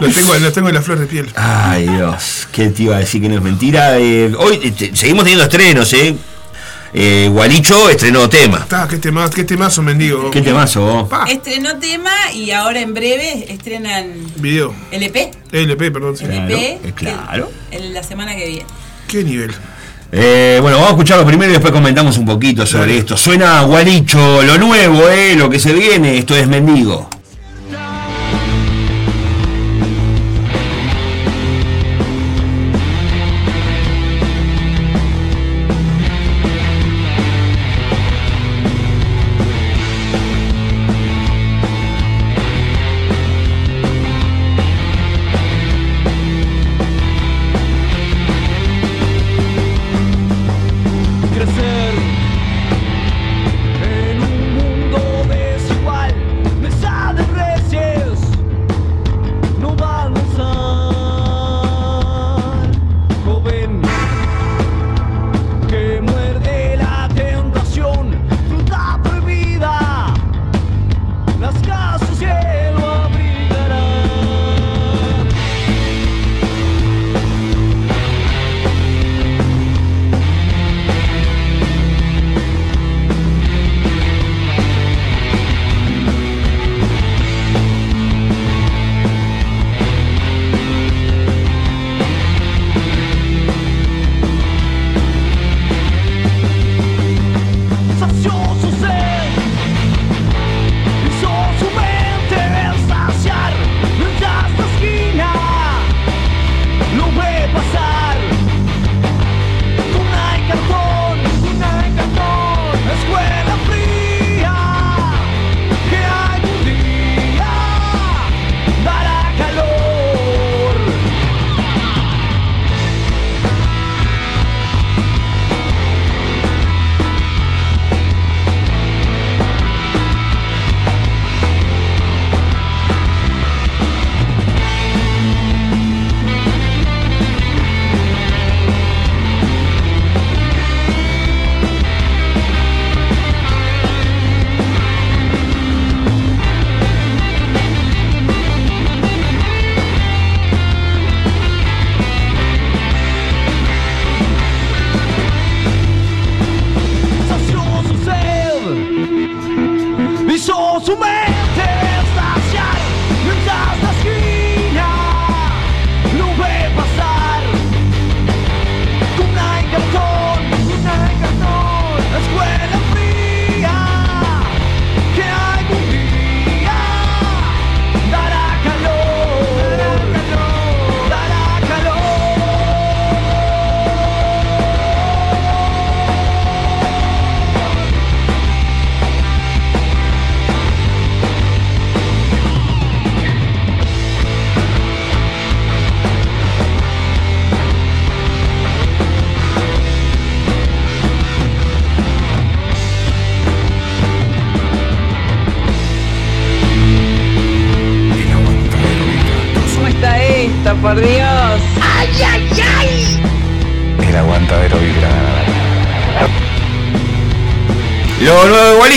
[SPEAKER 4] Lo tengo, lo tengo en la flor de piel.
[SPEAKER 3] Ay, Dios, ¿qué te iba a decir que no es mentira? Eh, hoy eh, te- seguimos teniendo estrenos, ¿eh? Eh, Gualicho estrenó tema.
[SPEAKER 4] Qué temazo, qué temazo, mendigo.
[SPEAKER 3] ¿Qué temazo vos?
[SPEAKER 5] Estrenó tema y ahora en breve estrenan
[SPEAKER 4] Video.
[SPEAKER 5] LP.
[SPEAKER 4] LP, perdón. sí.
[SPEAKER 5] LP.
[SPEAKER 3] eh, claro.
[SPEAKER 5] el- la semana que viene.
[SPEAKER 4] ¿Qué nivel?
[SPEAKER 3] Eh, bueno, vamos a escucharlo primero y después comentamos un poquito sobre esto. Suena Gualicho, lo nuevo, ¿eh? Lo que se viene, esto es Mendigo.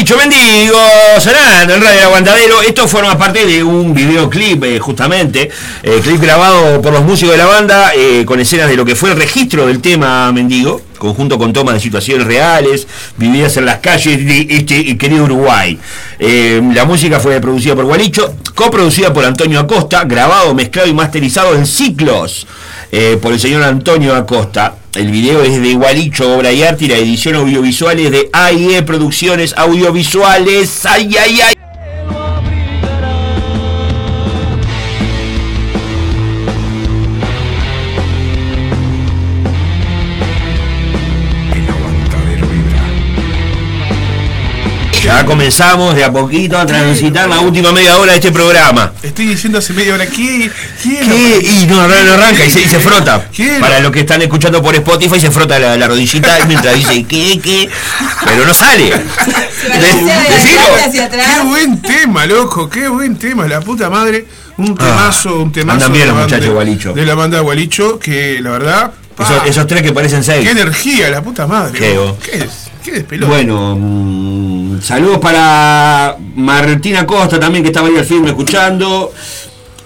[SPEAKER 3] Gualicho Mendigo, sonando en Radio Aguantadero. Esto forma parte de un videoclip, eh, justamente, eh, clip grabado por los músicos de la banda, eh, con escenas de lo que fue el registro del tema Mendigo, conjunto con tomas de situaciones reales, vividas en las calles de este querido Uruguay. Eh, la música fue producida por Gualicho, coproducida por Antonio Acosta, grabado, mezclado y masterizado en ciclos eh, por el señor Antonio Acosta. El video es de Igualicho, obra y arte y la edición audiovisual es de AIE Producciones Audiovisuales. ¡Ay, ay, ay! Ya comenzamos de a poquito a transitar la última media hora de este programa.
[SPEAKER 4] Estoy diciendo hace media hora, ¿qué? ¿Quién?
[SPEAKER 3] ¿Qué? Y no, no, arranca y se, y se frota. Para los que están escuchando por Spotify se frota la, la rodillita mientras dice ¿qué? ¿qué? Pero no sale. Decilo.
[SPEAKER 4] Qué buen tema, loco, qué buen tema, la puta madre. Un temazo, un temazo.
[SPEAKER 3] andan bien los muchachos Gualicho.
[SPEAKER 4] De la banda Gualicho, que la verdad.
[SPEAKER 3] Esos, esos tres que parecen seis.
[SPEAKER 4] Qué energía, la puta madre.
[SPEAKER 3] Qué.
[SPEAKER 4] Qué, qué.
[SPEAKER 3] Bueno, mm, saludos para Martina Costa también que estaba ahí al firme escuchando.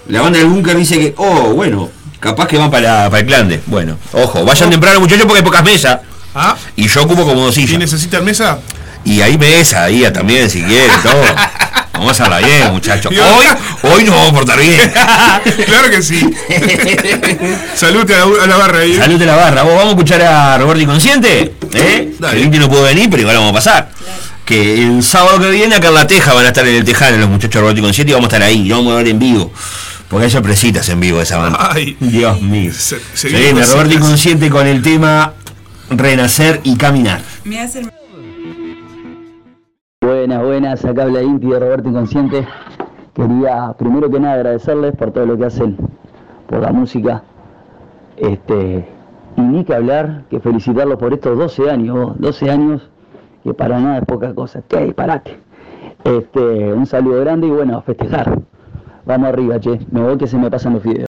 [SPEAKER 3] La banda del búnker dice que, oh, bueno, capaz que van para, para el clande. Bueno, ojo, vayan temprano muchachos porque hay pocas mesas.
[SPEAKER 4] Ah.
[SPEAKER 3] Y yo ocupo como dos sillas.
[SPEAKER 4] ¿Y necesitan mesa?
[SPEAKER 3] Y hay mesa ahí también si quieren, todo. Vamos a hablar bien, muchachos. Hoy, hoy nos vamos a portar bien.
[SPEAKER 4] claro que sí. Salute a la, a la barra ahí.
[SPEAKER 3] Salud a la barra. ¿Vos vamos a escuchar a Roberto Inconsciente? ¿Eh? El no pudo venir, pero igual vamos a pasar. Que el sábado que viene acá en La Teja van a estar en el Tejano los muchachos de Roberto Inconsciente y vamos a estar ahí. Y vamos a ver en vivo. Porque hay sorpresitas en vivo de esa banda.
[SPEAKER 4] Ay.
[SPEAKER 3] Dios mío. Se,
[SPEAKER 4] seguimos
[SPEAKER 3] viene Roberto. Inconsciente con el tema Renacer y Caminar.
[SPEAKER 5] Me hace
[SPEAKER 16] Buenas, buenas, acá habla Inti de Roberto Inconsciente. Quería primero que nada agradecerles por todo lo que hacen por la música. Este, y ni que hablar, que felicitarlos por estos 12 años, vos, 12 años, que para nada es poca cosa. ¡Qué disparate! Este, un saludo grande y bueno, a festejar. Vamos arriba, che. Me voy que se me pasan los videos.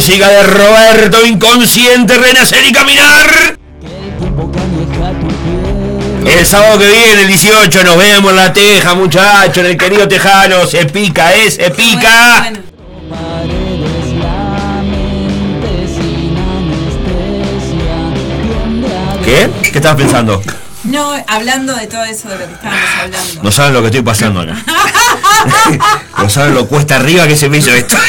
[SPEAKER 3] Música de Roberto Inconsciente, Renacer y Caminar. El sábado que viene, el 18, nos vemos en la Teja, muchachos, en el querido Tejano. Se pica, ¿eh? Se pica. ¿Qué? ¿Qué estabas pensando?
[SPEAKER 5] No, hablando de todo eso de lo que estábamos hablando.
[SPEAKER 3] No saben lo que estoy pasando acá. No saben lo cuesta arriba que se me hizo esto.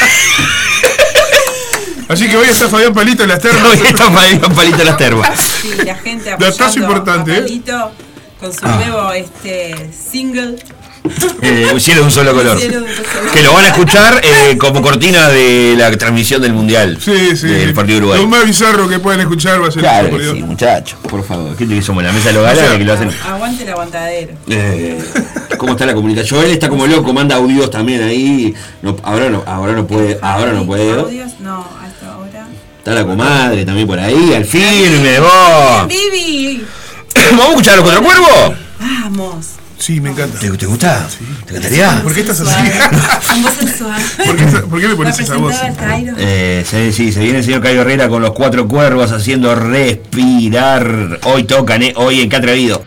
[SPEAKER 4] Así que hoy está Fabián Palito en las termas.
[SPEAKER 3] Hoy está Fabián Palito en las termas.
[SPEAKER 5] Sí, la gente apoyando
[SPEAKER 4] importante,
[SPEAKER 5] a
[SPEAKER 4] ¿eh?
[SPEAKER 5] Palito con su
[SPEAKER 3] Ah.
[SPEAKER 5] nuevo este, single.
[SPEAKER 3] Eh, un cielo de un solo color.
[SPEAKER 5] Cielo de un solo
[SPEAKER 3] Que lo van a escuchar eh, como cortina de la transmisión del Mundial.
[SPEAKER 4] Sí, sí.
[SPEAKER 3] Del Partido
[SPEAKER 4] Lo
[SPEAKER 3] Uruguay.
[SPEAKER 4] más bizarro que pueden escuchar va a ser
[SPEAKER 3] Claro
[SPEAKER 4] por
[SPEAKER 3] que sí, muchachos, por favor. Gente que somos la mesa de los que lo hacen.
[SPEAKER 5] Aguante el aguantadero.
[SPEAKER 3] Eh, ¿Cómo está la comunicación? Joel está como loco, manda audios también ahí. No, ahora no, ahora no puede, ahora no puede.
[SPEAKER 5] ¿Audios? No.
[SPEAKER 3] Está la comadre también por ahí, al firme, vos.
[SPEAKER 5] Vivi,
[SPEAKER 3] ¿Vamos a escuchar a los cuatro cuervos?
[SPEAKER 5] vamos.
[SPEAKER 4] Sí, me encanta.
[SPEAKER 3] ¿Te, te gusta? ¿Te encantaría?
[SPEAKER 4] ¿Por qué estás así?
[SPEAKER 5] Voz sensual.
[SPEAKER 4] ¿Por qué, por qué me pones esa voz?
[SPEAKER 3] Eh, sí, sí, se viene el señor Caio Herrera con los cuatro cuervos haciendo respirar. Hoy tocan, ¿eh? Hoy en Qué Atrevido.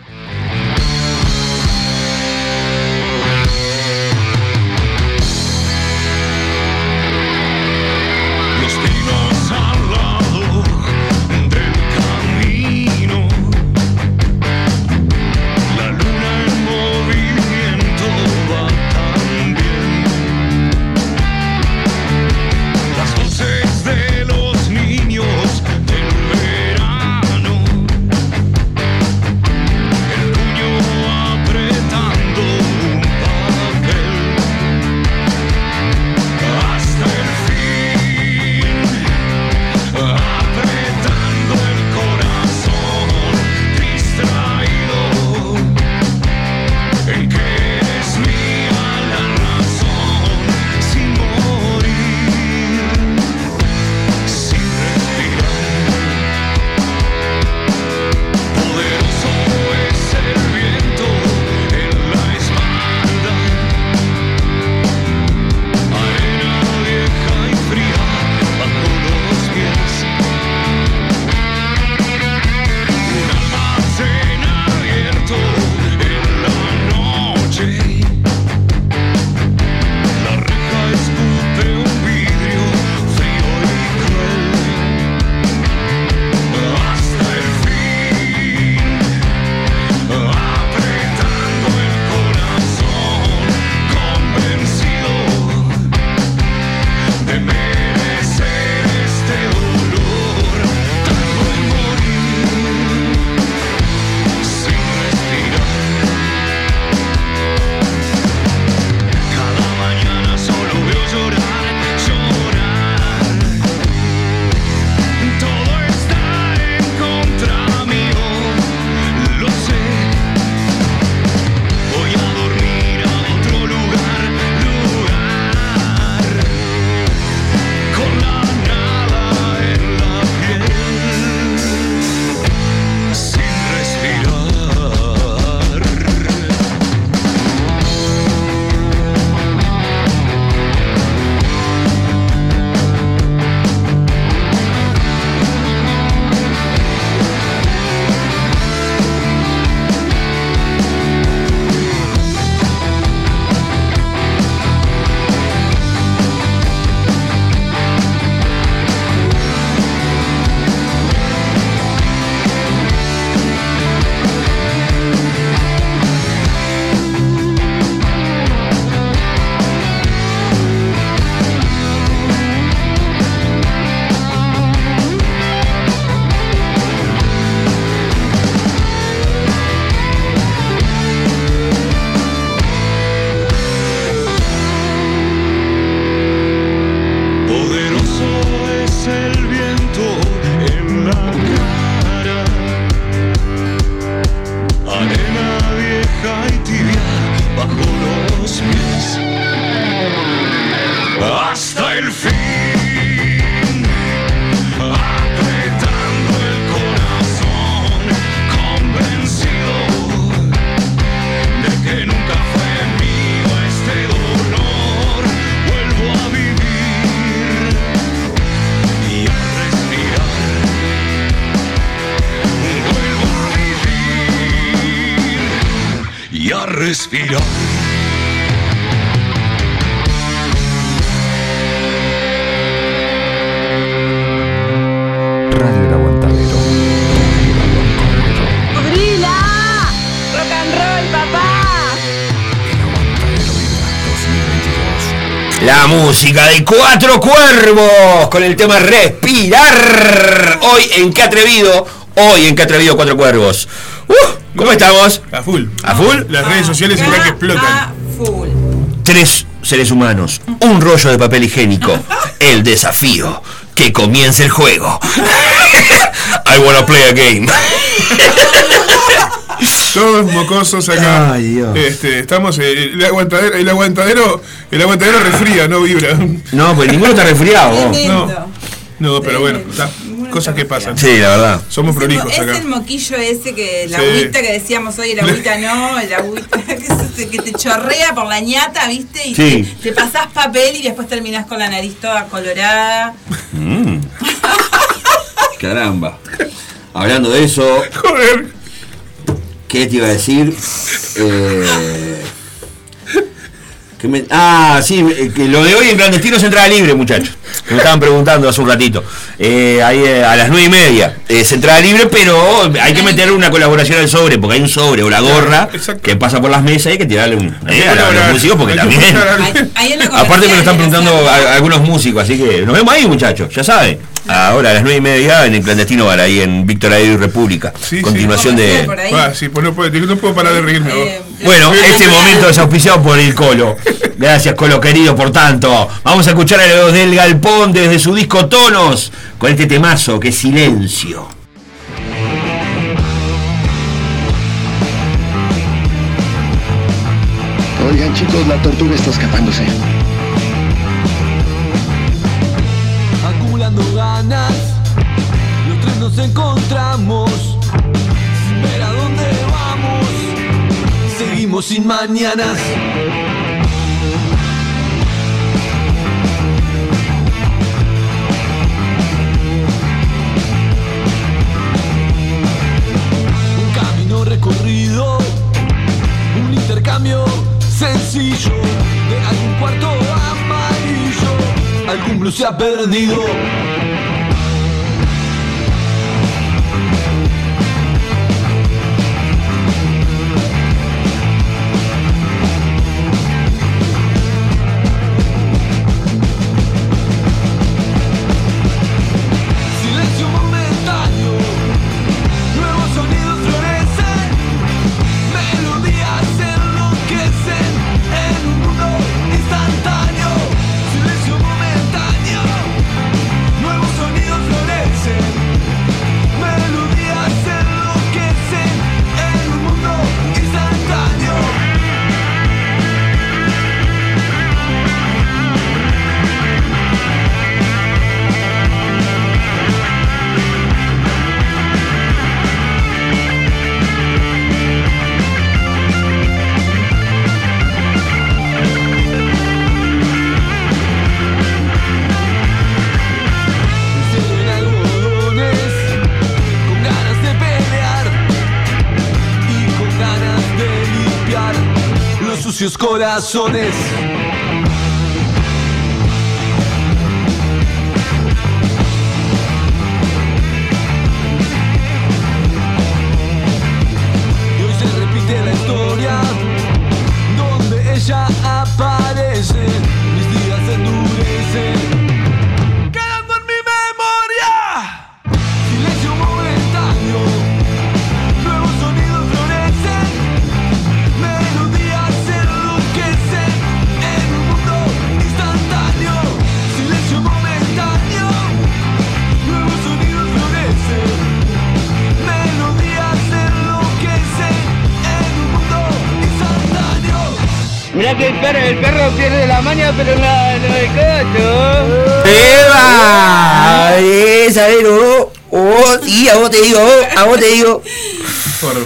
[SPEAKER 3] Música de Cuatro Cuervos con el tema Respirar. Hoy en Qué Atrevido. Hoy en Qué Atrevido Cuatro Cuervos. Uh, ¿Cómo estamos?
[SPEAKER 4] A full.
[SPEAKER 3] ¿A full?
[SPEAKER 4] Las redes sociales están que explotan.
[SPEAKER 3] Tres seres humanos, un rollo de papel higiénico, el desafío, que comience el juego. I wanna play a game.
[SPEAKER 4] Todos mocosos acá. Este, estamos eh, el aguantadero, el aguantadero, el aguantadero resfría, no vibra.
[SPEAKER 3] No, pues ninguno está resfriado. vos.
[SPEAKER 4] No, no, pero bueno, está. cosas que pasan.
[SPEAKER 3] Sí, la verdad.
[SPEAKER 4] Somos prolijos
[SPEAKER 5] Es
[SPEAKER 4] acá.
[SPEAKER 5] el moquillo ese que la
[SPEAKER 4] Sí.
[SPEAKER 5] agüita que decíamos hoy, el agüita no, el agüita que te chorrea por la ñata, ¿viste? Y
[SPEAKER 3] Sí.
[SPEAKER 5] te, te pasás papel y después terminás con la nariz toda colorada.
[SPEAKER 3] Mm. Caramba. Hablando de eso.
[SPEAKER 4] Joder.
[SPEAKER 3] ¿Qué te iba a decir? Eh, que me- ah, sí, eh, que lo de hoy en clandestino es entrada libre, muchachos. Que me estaban preguntando hace un ratito. Eh, ahí eh, a las nueve y media. Es entrada libre, pero hay que meter una colaboración al sobre, porque hay un sobre o la gorra que pasa por las mesas y hay que tirarle un, eh, a la- a los músicos, porque también. Aparte me lo están preguntando a- algunos músicos, así que nos vemos ahí, muchachos, ya saben. Ahora a las nueve y media en el clandestino bar, ahí en Víctor Aire y República. Continuación de.
[SPEAKER 4] Ah, sí, pues no puedo, no puedo parar de reírme. vos.
[SPEAKER 3] Bueno, este momento es auspiciado por el Colo. Gracias, Colo querido, por tanto. Vamos a escuchar a los del Galpón desde su disco Tonos con este temazo que es Silencio.
[SPEAKER 24] Oigan chicos, la tortuga está escapándose.
[SPEAKER 21] Los tres nos encontramos. Sin ver a dónde vamos. Seguimos sin mañanas. Un camino recorrido. Un intercambio sencillo de algún cuarto amarillo. Algún blues se ha perdido. Sucios
[SPEAKER 25] El perro, el perro pierde la maña, pero no, no el coto.
[SPEAKER 3] ¡Eva! Esa, pero. Oh, sí, a vos te digo, a vos te digo.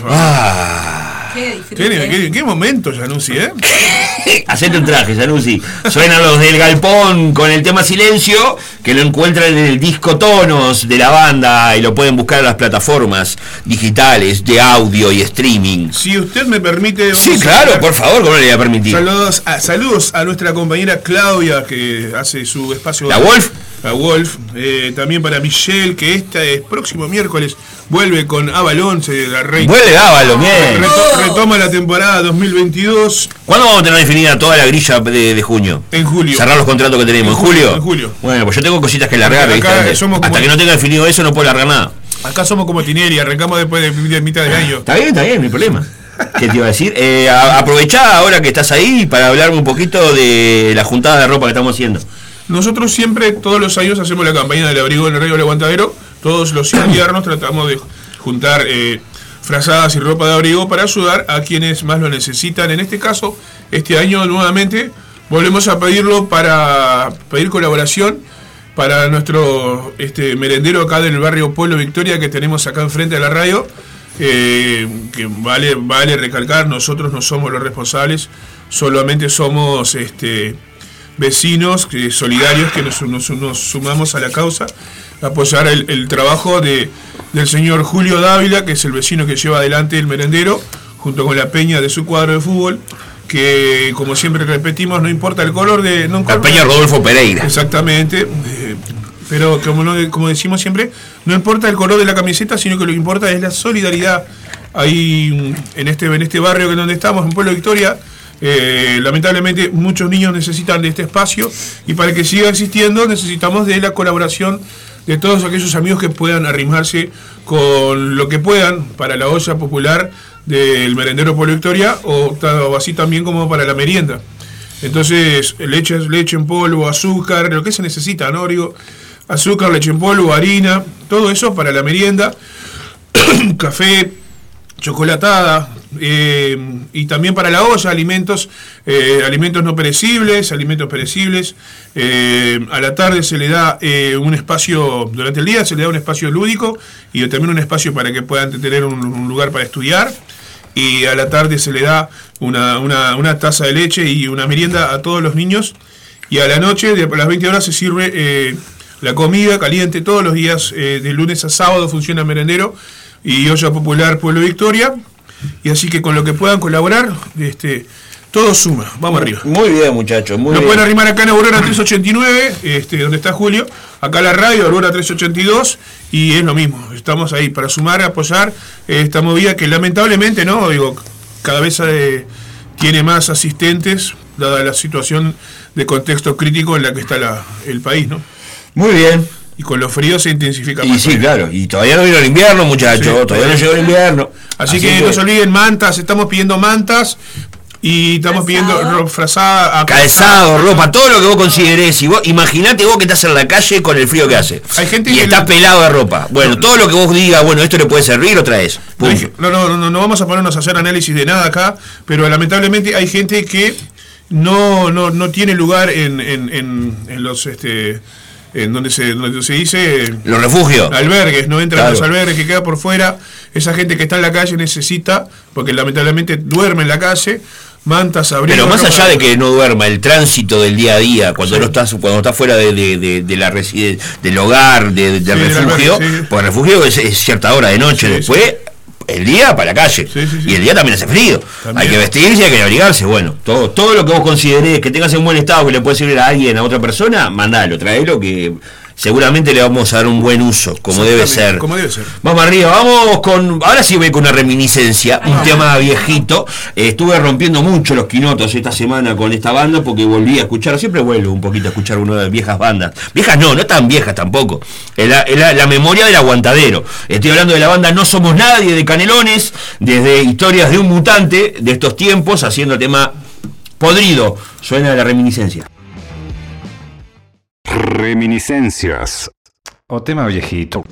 [SPEAKER 3] Ah.
[SPEAKER 5] Qué disfrute.
[SPEAKER 4] ¿Qué, qué, qué momento, Januzzi, eh?
[SPEAKER 3] Hacete un traje, Zanuzzi. Suenan los del Galpón con el tema Silencio, que lo encuentran en el disco Tonos de la banda y lo pueden buscar en las plataformas digitales de audio y streaming.
[SPEAKER 4] Si usted me permite.
[SPEAKER 3] Sí, claro, por favor, ¿cómo le voy a permitir?
[SPEAKER 4] Saludos a, saludos a nuestra compañera Claudia que hace su espacio.
[SPEAKER 3] ¿La Wolf?
[SPEAKER 4] La Wolf. Eh, también para Michelle que este próximo miércoles vuelve con Avalon, se la reina.
[SPEAKER 3] Vuelve Avalon, bien.
[SPEAKER 4] Reto- retoma la temporada 2022
[SPEAKER 3] ¿Cuándo vamos a tener definida toda la grilla de, de junio?
[SPEAKER 4] en julio.
[SPEAKER 3] Cerrar los contratos que tenemos. ¿En,
[SPEAKER 4] En julio, en julio.
[SPEAKER 3] Bueno, pues yo tengo cositas que largar,
[SPEAKER 4] Acá
[SPEAKER 3] Hasta que no tenga definido eso no puedo largar nada.
[SPEAKER 4] Acá somos como Tinelli, arrancamos después de, de mitad de año.
[SPEAKER 3] Está bien, está bien, no hay problema. ¿Qué te iba a decir? Eh, a- aprovechá ahora que estás ahí para hablarme un poquito de la juntada de ropa que estamos haciendo.
[SPEAKER 4] Nosotros siempre, todos los años, hacemos la campaña del abrigo en el río del aguantadero. Todos los inviernos tratamos de juntar eh, frazadas y ropa de abrigo para ayudar a quienes más lo necesitan. En este caso, este año nuevamente volvemos a pedirlo para pedir colaboración para nuestro este, merendero acá del barrio Pueblo Victoria que tenemos acá enfrente de la radio. eh, que vale, vale recalcar, nosotros no somos los responsables, solamente somos este, vecinos que, solidarios que nos, nos- nos sumamos a la causa, apoyar el, el trabajo de, del señor Julio Dávila, que es el vecino que lleva adelante el merendero, junto con la peña de su cuadro de fútbol, que como siempre repetimos, no importa el color de... No
[SPEAKER 3] La Peña Rodolfo Pereira.
[SPEAKER 4] Exactamente. eh, pero como, no- como decimos siempre, no importa el color de la camiseta, sino que lo que importa es la solidaridad. Ahí en este, en este barrio que donde estamos, en Pueblo Victoria, eh, lamentablemente muchos niños necesitan de este espacio y para que siga existiendo necesitamos de la colaboración de todos aquellos amigos que puedan arrimarse con lo que puedan para la olla popular del merendero Pueblo Victoria o, así también como para la merienda. Entonces, leche, leche en polvo, azúcar, lo que se necesita, ¿no? Digo, azúcar, leche en polvo, harina, todo eso para la merienda, café, chocolatada, eh, y también para la olla, alimentos, eh, alimentos no perecibles, alimentos perecibles. Eh, a la tarde se le da un espacio, durante el día se le da un espacio lúdico y también un espacio para que puedan tener un, lugar para estudiar. Y a la tarde se le da una, una- una taza de leche y una merienda a todos los niños. Y a la noche, a las 20 horas, se sirve la comida caliente todos los días, de lunes a sábado funciona merendero y olla popular Pueblo Victoria. Y así que con lo que puedan colaborar, este, todo suma. Vamos arriba.
[SPEAKER 3] Muy bien, muchachos, muy
[SPEAKER 4] Nos
[SPEAKER 3] bien.
[SPEAKER 4] pueden arrimar acá en Aurora 389, este, donde está Julio, acá la radio, Aurora 382, y es lo mismo. Estamos ahí para sumar, apoyar eh, esta movida que lamentablemente, ¿no? Digo, cada vez eh, tiene más asistentes, dada la situación de contexto crítico en la que está la- el país, ¿no?
[SPEAKER 3] Muy bien.
[SPEAKER 4] Y con los fríos se intensifica
[SPEAKER 3] Y
[SPEAKER 4] más.
[SPEAKER 3] sí, claro. Y todavía no vino el invierno, muchachos.
[SPEAKER 4] Sí,
[SPEAKER 3] todavía no llegó el invierno.
[SPEAKER 4] Así, que, no se olviden mantas, estamos pidiendo mantas y estamos pidiendo ro- frazada, a-
[SPEAKER 3] Calzado, ropa, todo lo que vos considerés. Y vos, imaginate vos que estás en la calle con el frío que hace.
[SPEAKER 4] Hay gente
[SPEAKER 3] y
[SPEAKER 4] que
[SPEAKER 3] estás pelado de ropa. Bueno, todo lo que vos digas, bueno, esto le puede servir, lo traes.
[SPEAKER 4] No, no, no, no, no, no vamos a ponernos a hacer análisis de nada acá, pero lamentablemente hay gente que no, no, no tiene lugar en, en, en, en los este en donde se, donde se dice
[SPEAKER 3] Los refugios.
[SPEAKER 4] albergues, no entran
[SPEAKER 3] Claro.
[SPEAKER 4] los albergues que queda por fuera, esa gente que está en la calle necesita, porque lamentablemente duerme en la calle, mantas, abrigos.
[SPEAKER 3] Pero más allá de que no duerma, el tránsito del día a día, cuando no estás, cuando estás fuera de, de- de- de la residen- del hogar, de- del
[SPEAKER 4] Sí,
[SPEAKER 3] refugio, pues el refugio es, es cierta hora de noche, después el día para la calle. Y el día también hace frío.
[SPEAKER 4] También.
[SPEAKER 3] Hay que vestirse, hay que abrigarse. Bueno, todo, todo lo que vos considerés que tengas en buen estado, que le puede servir a alguien, a otra persona, mandalo, traelo que seguramente le vamos a dar un buen uso, como debe ser.
[SPEAKER 4] Como debe ser.
[SPEAKER 3] Vamos arriba, vamos con. Ahora sí voy con una reminiscencia, un tema viejito. Eh, estuve rompiendo mucho los quinotos esta semana con esta banda porque volví a escuchar, siempre vuelvo un poquito a escuchar una de las viejas bandas. Viejas no, no tan viejas tampoco. La, es la- la memoria del aguantadero. Estoy hablando de la banda No Somos Nadie de Canelones, desde historias de un mutante de estos tiempos, haciendo tema podrido. Suena la reminiscencia.
[SPEAKER 1] Reminiscencias. O tema viejito.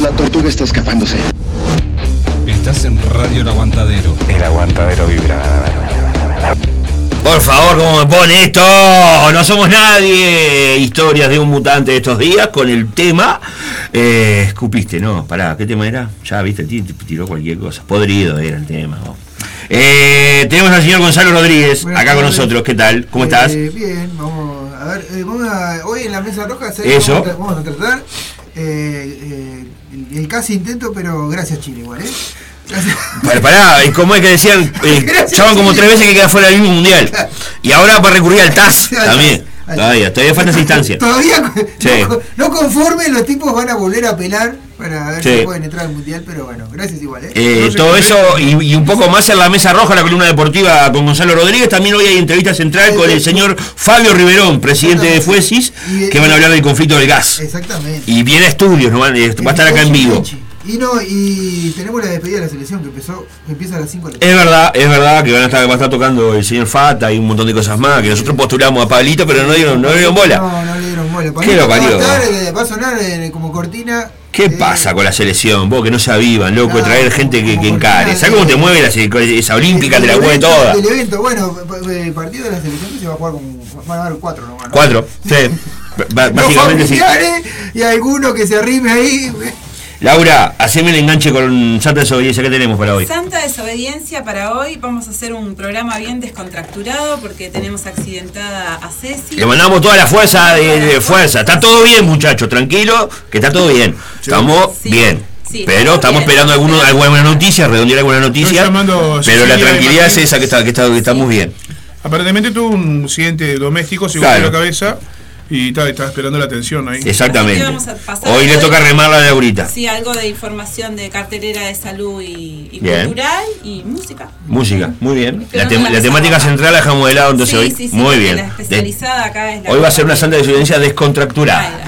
[SPEAKER 24] La tortuga está escapándose.
[SPEAKER 1] Estás en Radio El Aguantadero. El Aguantadero vibra.
[SPEAKER 3] Por favor, ¿cómo me pone esto? No somos nadie. Historias de un mutante de estos días con el tema. Eh, escupiste, no, pará, ¿qué tema era? Ya viste, ti- ti- tiró cualquier cosa. Podrido era el tema. Eh, tenemos al señor Gonzalo Rodríguez
[SPEAKER 26] Buenas
[SPEAKER 3] acá con nosotros. ¿Qué tal? ¿Cómo
[SPEAKER 26] Eh,
[SPEAKER 3] estás?
[SPEAKER 26] Bien, vamos a ver, vamos a- hoy en la mesa roja.
[SPEAKER 3] Eso.
[SPEAKER 26] Vamos, a, vamos a tratar eh, eh, el, casi intento, pero gracias Chile igual, ¿eh? Gracias.
[SPEAKER 3] Pará, pará, y como es que decían, eh, como tres veces que queda fuera del mismo mundial. Y ahora va a recurrir al TAS también. Todavía, todavía falta esa instancia.
[SPEAKER 26] Todavía
[SPEAKER 3] Sí.
[SPEAKER 26] no, no conforme, los tipos van a volver a apelar para ver
[SPEAKER 3] Sí.
[SPEAKER 26] si pueden entrar al mundial, pero bueno, gracias igual, ¿eh?
[SPEAKER 3] Eh, todo eso y, y un poco más en la mesa roja, la columna deportiva con Gonzalo Rodríguez. También hoy hay entrevista central con el señor Fabio Riverón, presidente de Fuesis, que van a hablar del conflicto del gas.
[SPEAKER 26] Exactamente.
[SPEAKER 3] Y viene a estudios, ¿no? eh, va a estar acá en vivo.
[SPEAKER 26] Y no, y tenemos la despedida de la selección que empezó, que empieza a las 5 de la
[SPEAKER 3] Es verdad, es verdad que van a estar, va a estar tocando el señor Fata y un montón de cosas más, que nosotros postulamos a Pablito, pero no dieron, no dieron bola.
[SPEAKER 26] No, no le dieron bola.
[SPEAKER 3] ¿Qué lo parió?
[SPEAKER 26] Va a, sonar como cortina.
[SPEAKER 3] ¿Qué pasa con la selección? Vos que no se avivan, loco, de traer gente que, que encare. ¿Sabes cómo te mueve la, esa olímpica? Te la mueve toda.
[SPEAKER 26] Del evento, bueno, el partido de la selección se va a jugar con. Van a haber cuatro nomás. ¿no?
[SPEAKER 3] Cuatro, sí. Básicamente sí.
[SPEAKER 26] y alguno que se arrime ahí.
[SPEAKER 3] Laura, haceme el enganche con Santa Desobediencia que tenemos para hoy.
[SPEAKER 5] Santa desobediencia para hoy. Vamos a hacer un programa bien descontracturado porque tenemos accidentada a Ceci.
[SPEAKER 3] Le mandamos toda la fuerza de, de fuerza. Está todo bien, muchachos, tranquilo, que está todo bien. Estamos bien.
[SPEAKER 5] Sí,
[SPEAKER 3] pero estamos esperando alguno, alguna noticia, redondear alguna noticia.
[SPEAKER 4] llamando
[SPEAKER 3] Pero la tranquilidad es esa que, está, que, está- que estamos bien.
[SPEAKER 4] Aparentemente tuvo un accidente doméstico, se golpeó
[SPEAKER 3] Claro.
[SPEAKER 4] la cabeza y ta, estaba esperando la atención ahí.
[SPEAKER 3] Exactamente.
[SPEAKER 5] Vamos a pasar
[SPEAKER 3] Hoy le toca
[SPEAKER 5] de-
[SPEAKER 3] remarla de ahorita.
[SPEAKER 5] Sí, algo de información de cartelera de salud y, cultural y música.
[SPEAKER 3] Música, muy bien. La,
[SPEAKER 5] Pero
[SPEAKER 3] tem-
[SPEAKER 5] no la
[SPEAKER 3] la temática central la dejamos de lado entonces
[SPEAKER 5] sí,
[SPEAKER 3] hoy.
[SPEAKER 5] sí, sí,
[SPEAKER 3] muy bien.
[SPEAKER 5] La especializada acá es la
[SPEAKER 3] Hoy va a ser una santa desobediencia descontracturada.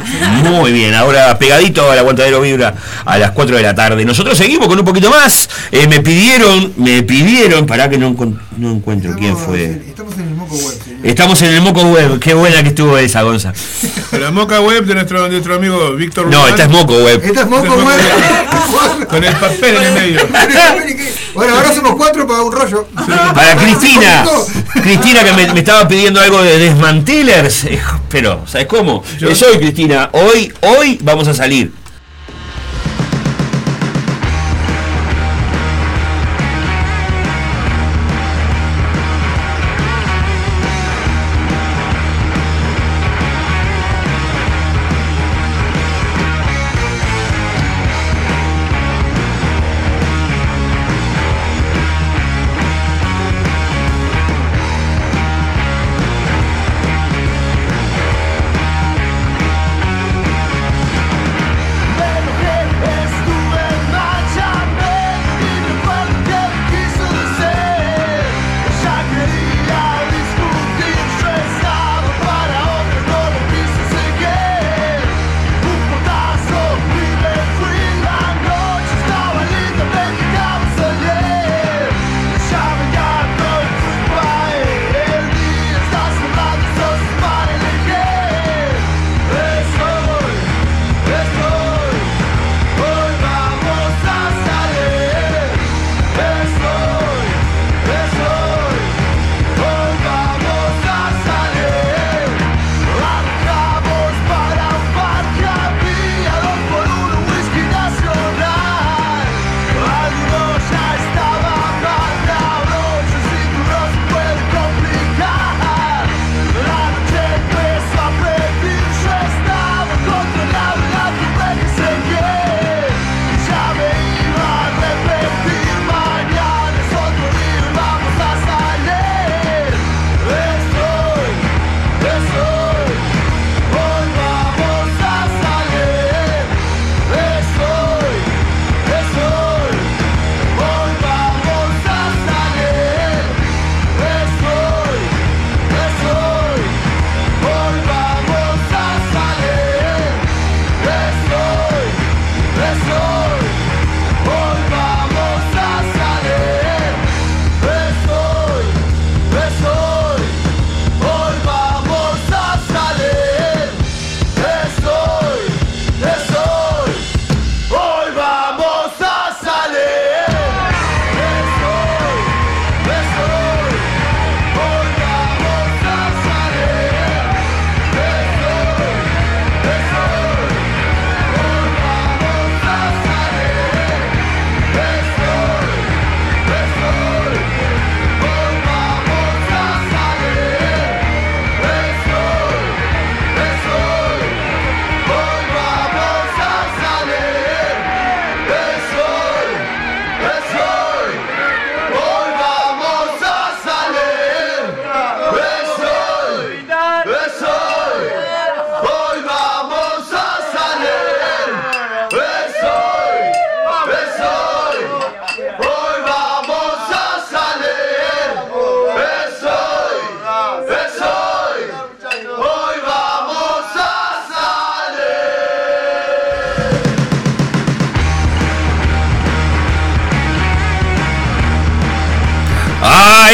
[SPEAKER 3] Muy bien, ahora pegadito al aguantadero vibra a las 4 de la tarde. Nosotros seguimos con un poquito más. Eh, me pidieron, me pidieron, para que no, no encuentro quién fue.
[SPEAKER 26] Estamos en el moco web. señor.
[SPEAKER 3] Estamos en el Moco Web, qué buena que estuvo esa, Gonza.
[SPEAKER 4] La moca web de nuestro, de nuestro amigo Víctor
[SPEAKER 3] No, esta es Moco Web.
[SPEAKER 26] Esta es moco web.
[SPEAKER 4] Con el papel en el medio.
[SPEAKER 26] Bueno, ahora somos cuatro para un rollo.
[SPEAKER 3] Para Cristina, Cristina que me, me estaba pidiendo algo de desmantelers, Eh, pero ¿sabes cómo? Es hoy, Cristina, hoy, hoy vamos a salir.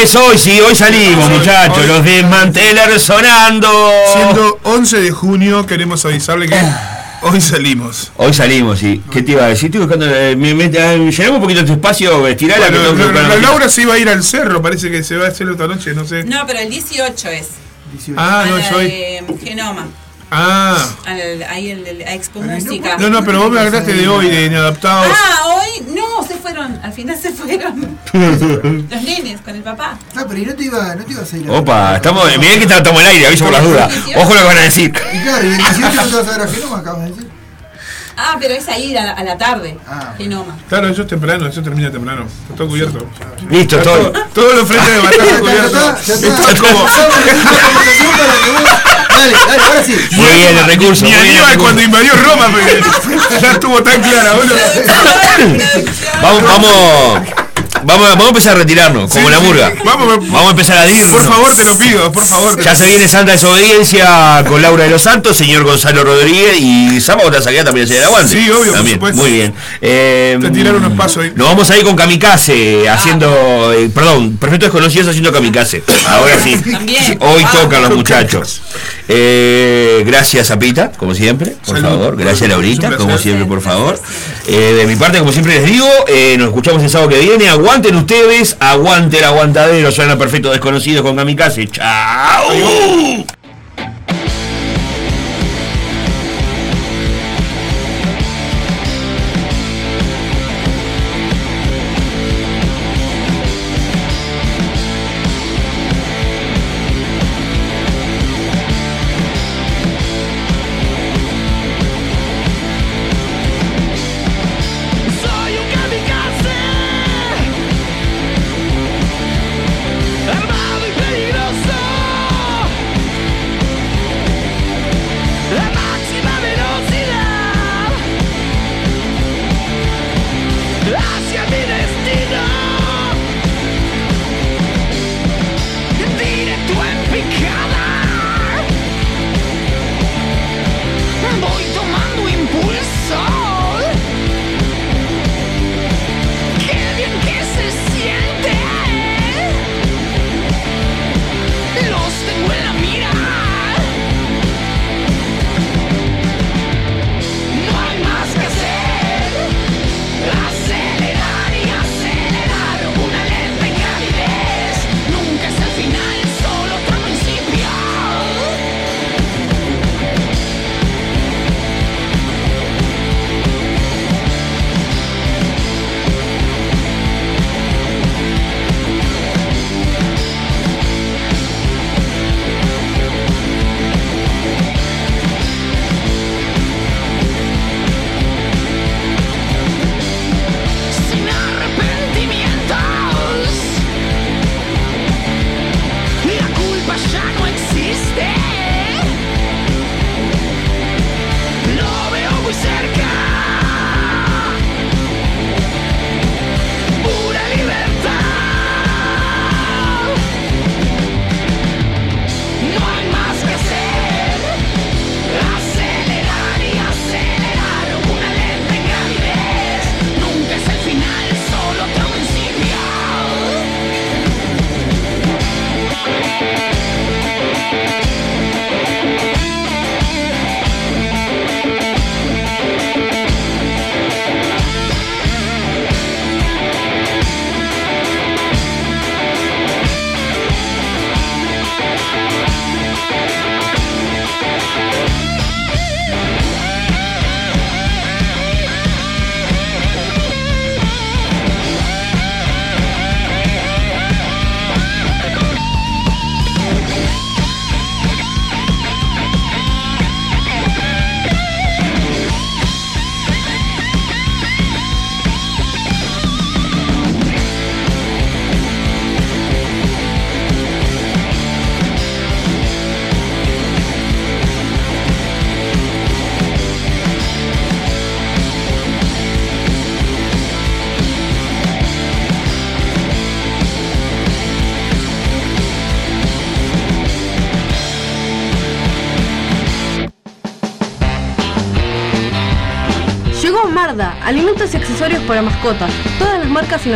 [SPEAKER 3] Es hoy, sí, hoy salimos, muchachos. Los desmantelers sonando.
[SPEAKER 4] Siendo 11 de junio, queremos avisarle que hoy salimos.
[SPEAKER 3] Hoy salimos, sí. ¿Qué te iba a decir? Estoy buscando. eh, me, me- eh, llenamos un poquito este espacio,
[SPEAKER 4] Bueno,
[SPEAKER 3] tengo que
[SPEAKER 4] la- Laura se iba a ir al cerro, parece que se va a hacer otra noche, no sé.
[SPEAKER 5] No, pero el 18 es.
[SPEAKER 4] Ah, no,
[SPEAKER 5] a
[SPEAKER 4] es hoy.
[SPEAKER 5] Genoma.
[SPEAKER 4] Ah.
[SPEAKER 5] Al- ahí el, Expo Música.
[SPEAKER 4] No, no, pero vos me hablaste de hoy, de inadaptados.
[SPEAKER 5] Ah, hoy no, se fueron. Al final se fueron los el papá.
[SPEAKER 26] Ah, pero ¿y no te, iba, no te ibas a ir a
[SPEAKER 3] Opa, estamos. Mirá que estamos al aire, aviso por las dudas. Ojo lo que van a decir.
[SPEAKER 26] Y claro, y el 18 no te vas a ver a Genoma, acabas de decir.
[SPEAKER 5] Ah, pero es ahí a la, a la tarde. Genoma.
[SPEAKER 4] Claro, eso es temprano, eso termina temprano. Está todo cubierto.
[SPEAKER 3] Listo,
[SPEAKER 4] Está
[SPEAKER 3] todo.
[SPEAKER 4] Todos los frentes de batalla cubiertos. Está como.
[SPEAKER 26] Dale, dale, ahora sí.
[SPEAKER 3] Muy bien el recurso.
[SPEAKER 4] Ni
[SPEAKER 3] el
[SPEAKER 4] Aníbal
[SPEAKER 3] recurso.
[SPEAKER 4] cuando invadió Roma, ya estuvo tan clara, boludo.
[SPEAKER 3] Vamos, vamos. Vamos, vamos a empezar a retirarnos, como
[SPEAKER 4] Sí,
[SPEAKER 3] la
[SPEAKER 4] sí.
[SPEAKER 3] murga.
[SPEAKER 4] Vamos,
[SPEAKER 3] Vamos a empezar a irnos.
[SPEAKER 4] Por favor, te lo pido, por favor.
[SPEAKER 3] Ya se viene Santa Desobediencia con Laura de los Santos, señor Gonzalo Rodríguez y Sábado Tazaguía también se el aguante.
[SPEAKER 4] Sí, obvio, por
[SPEAKER 3] También,
[SPEAKER 4] supuesto.
[SPEAKER 3] muy bien. Eh,
[SPEAKER 4] Te tiraron unos pasos ahí.
[SPEAKER 3] Nos vamos a ir con Kamikaze haciendo, eh, perdón, Perfectos Desconocidos haciendo Kamikaze. Ahora sí.
[SPEAKER 5] También.
[SPEAKER 3] Hoy
[SPEAKER 5] Ah.
[SPEAKER 3] tocan los muchachos. Eh, gracias a Pita, como siempre, por
[SPEAKER 4] Salud.
[SPEAKER 3] favor. Gracias a Laurita, como siempre, por favor. Eh, de mi parte, como siempre les digo, eh, nos escuchamos el sábado que viene. Aguanten ustedes, aguante el aguantadero. Suena Perfectos Desconocidos con Kamikaze. ¡Chao!
[SPEAKER 27] Accesorios para mascotas. Todas las marcas y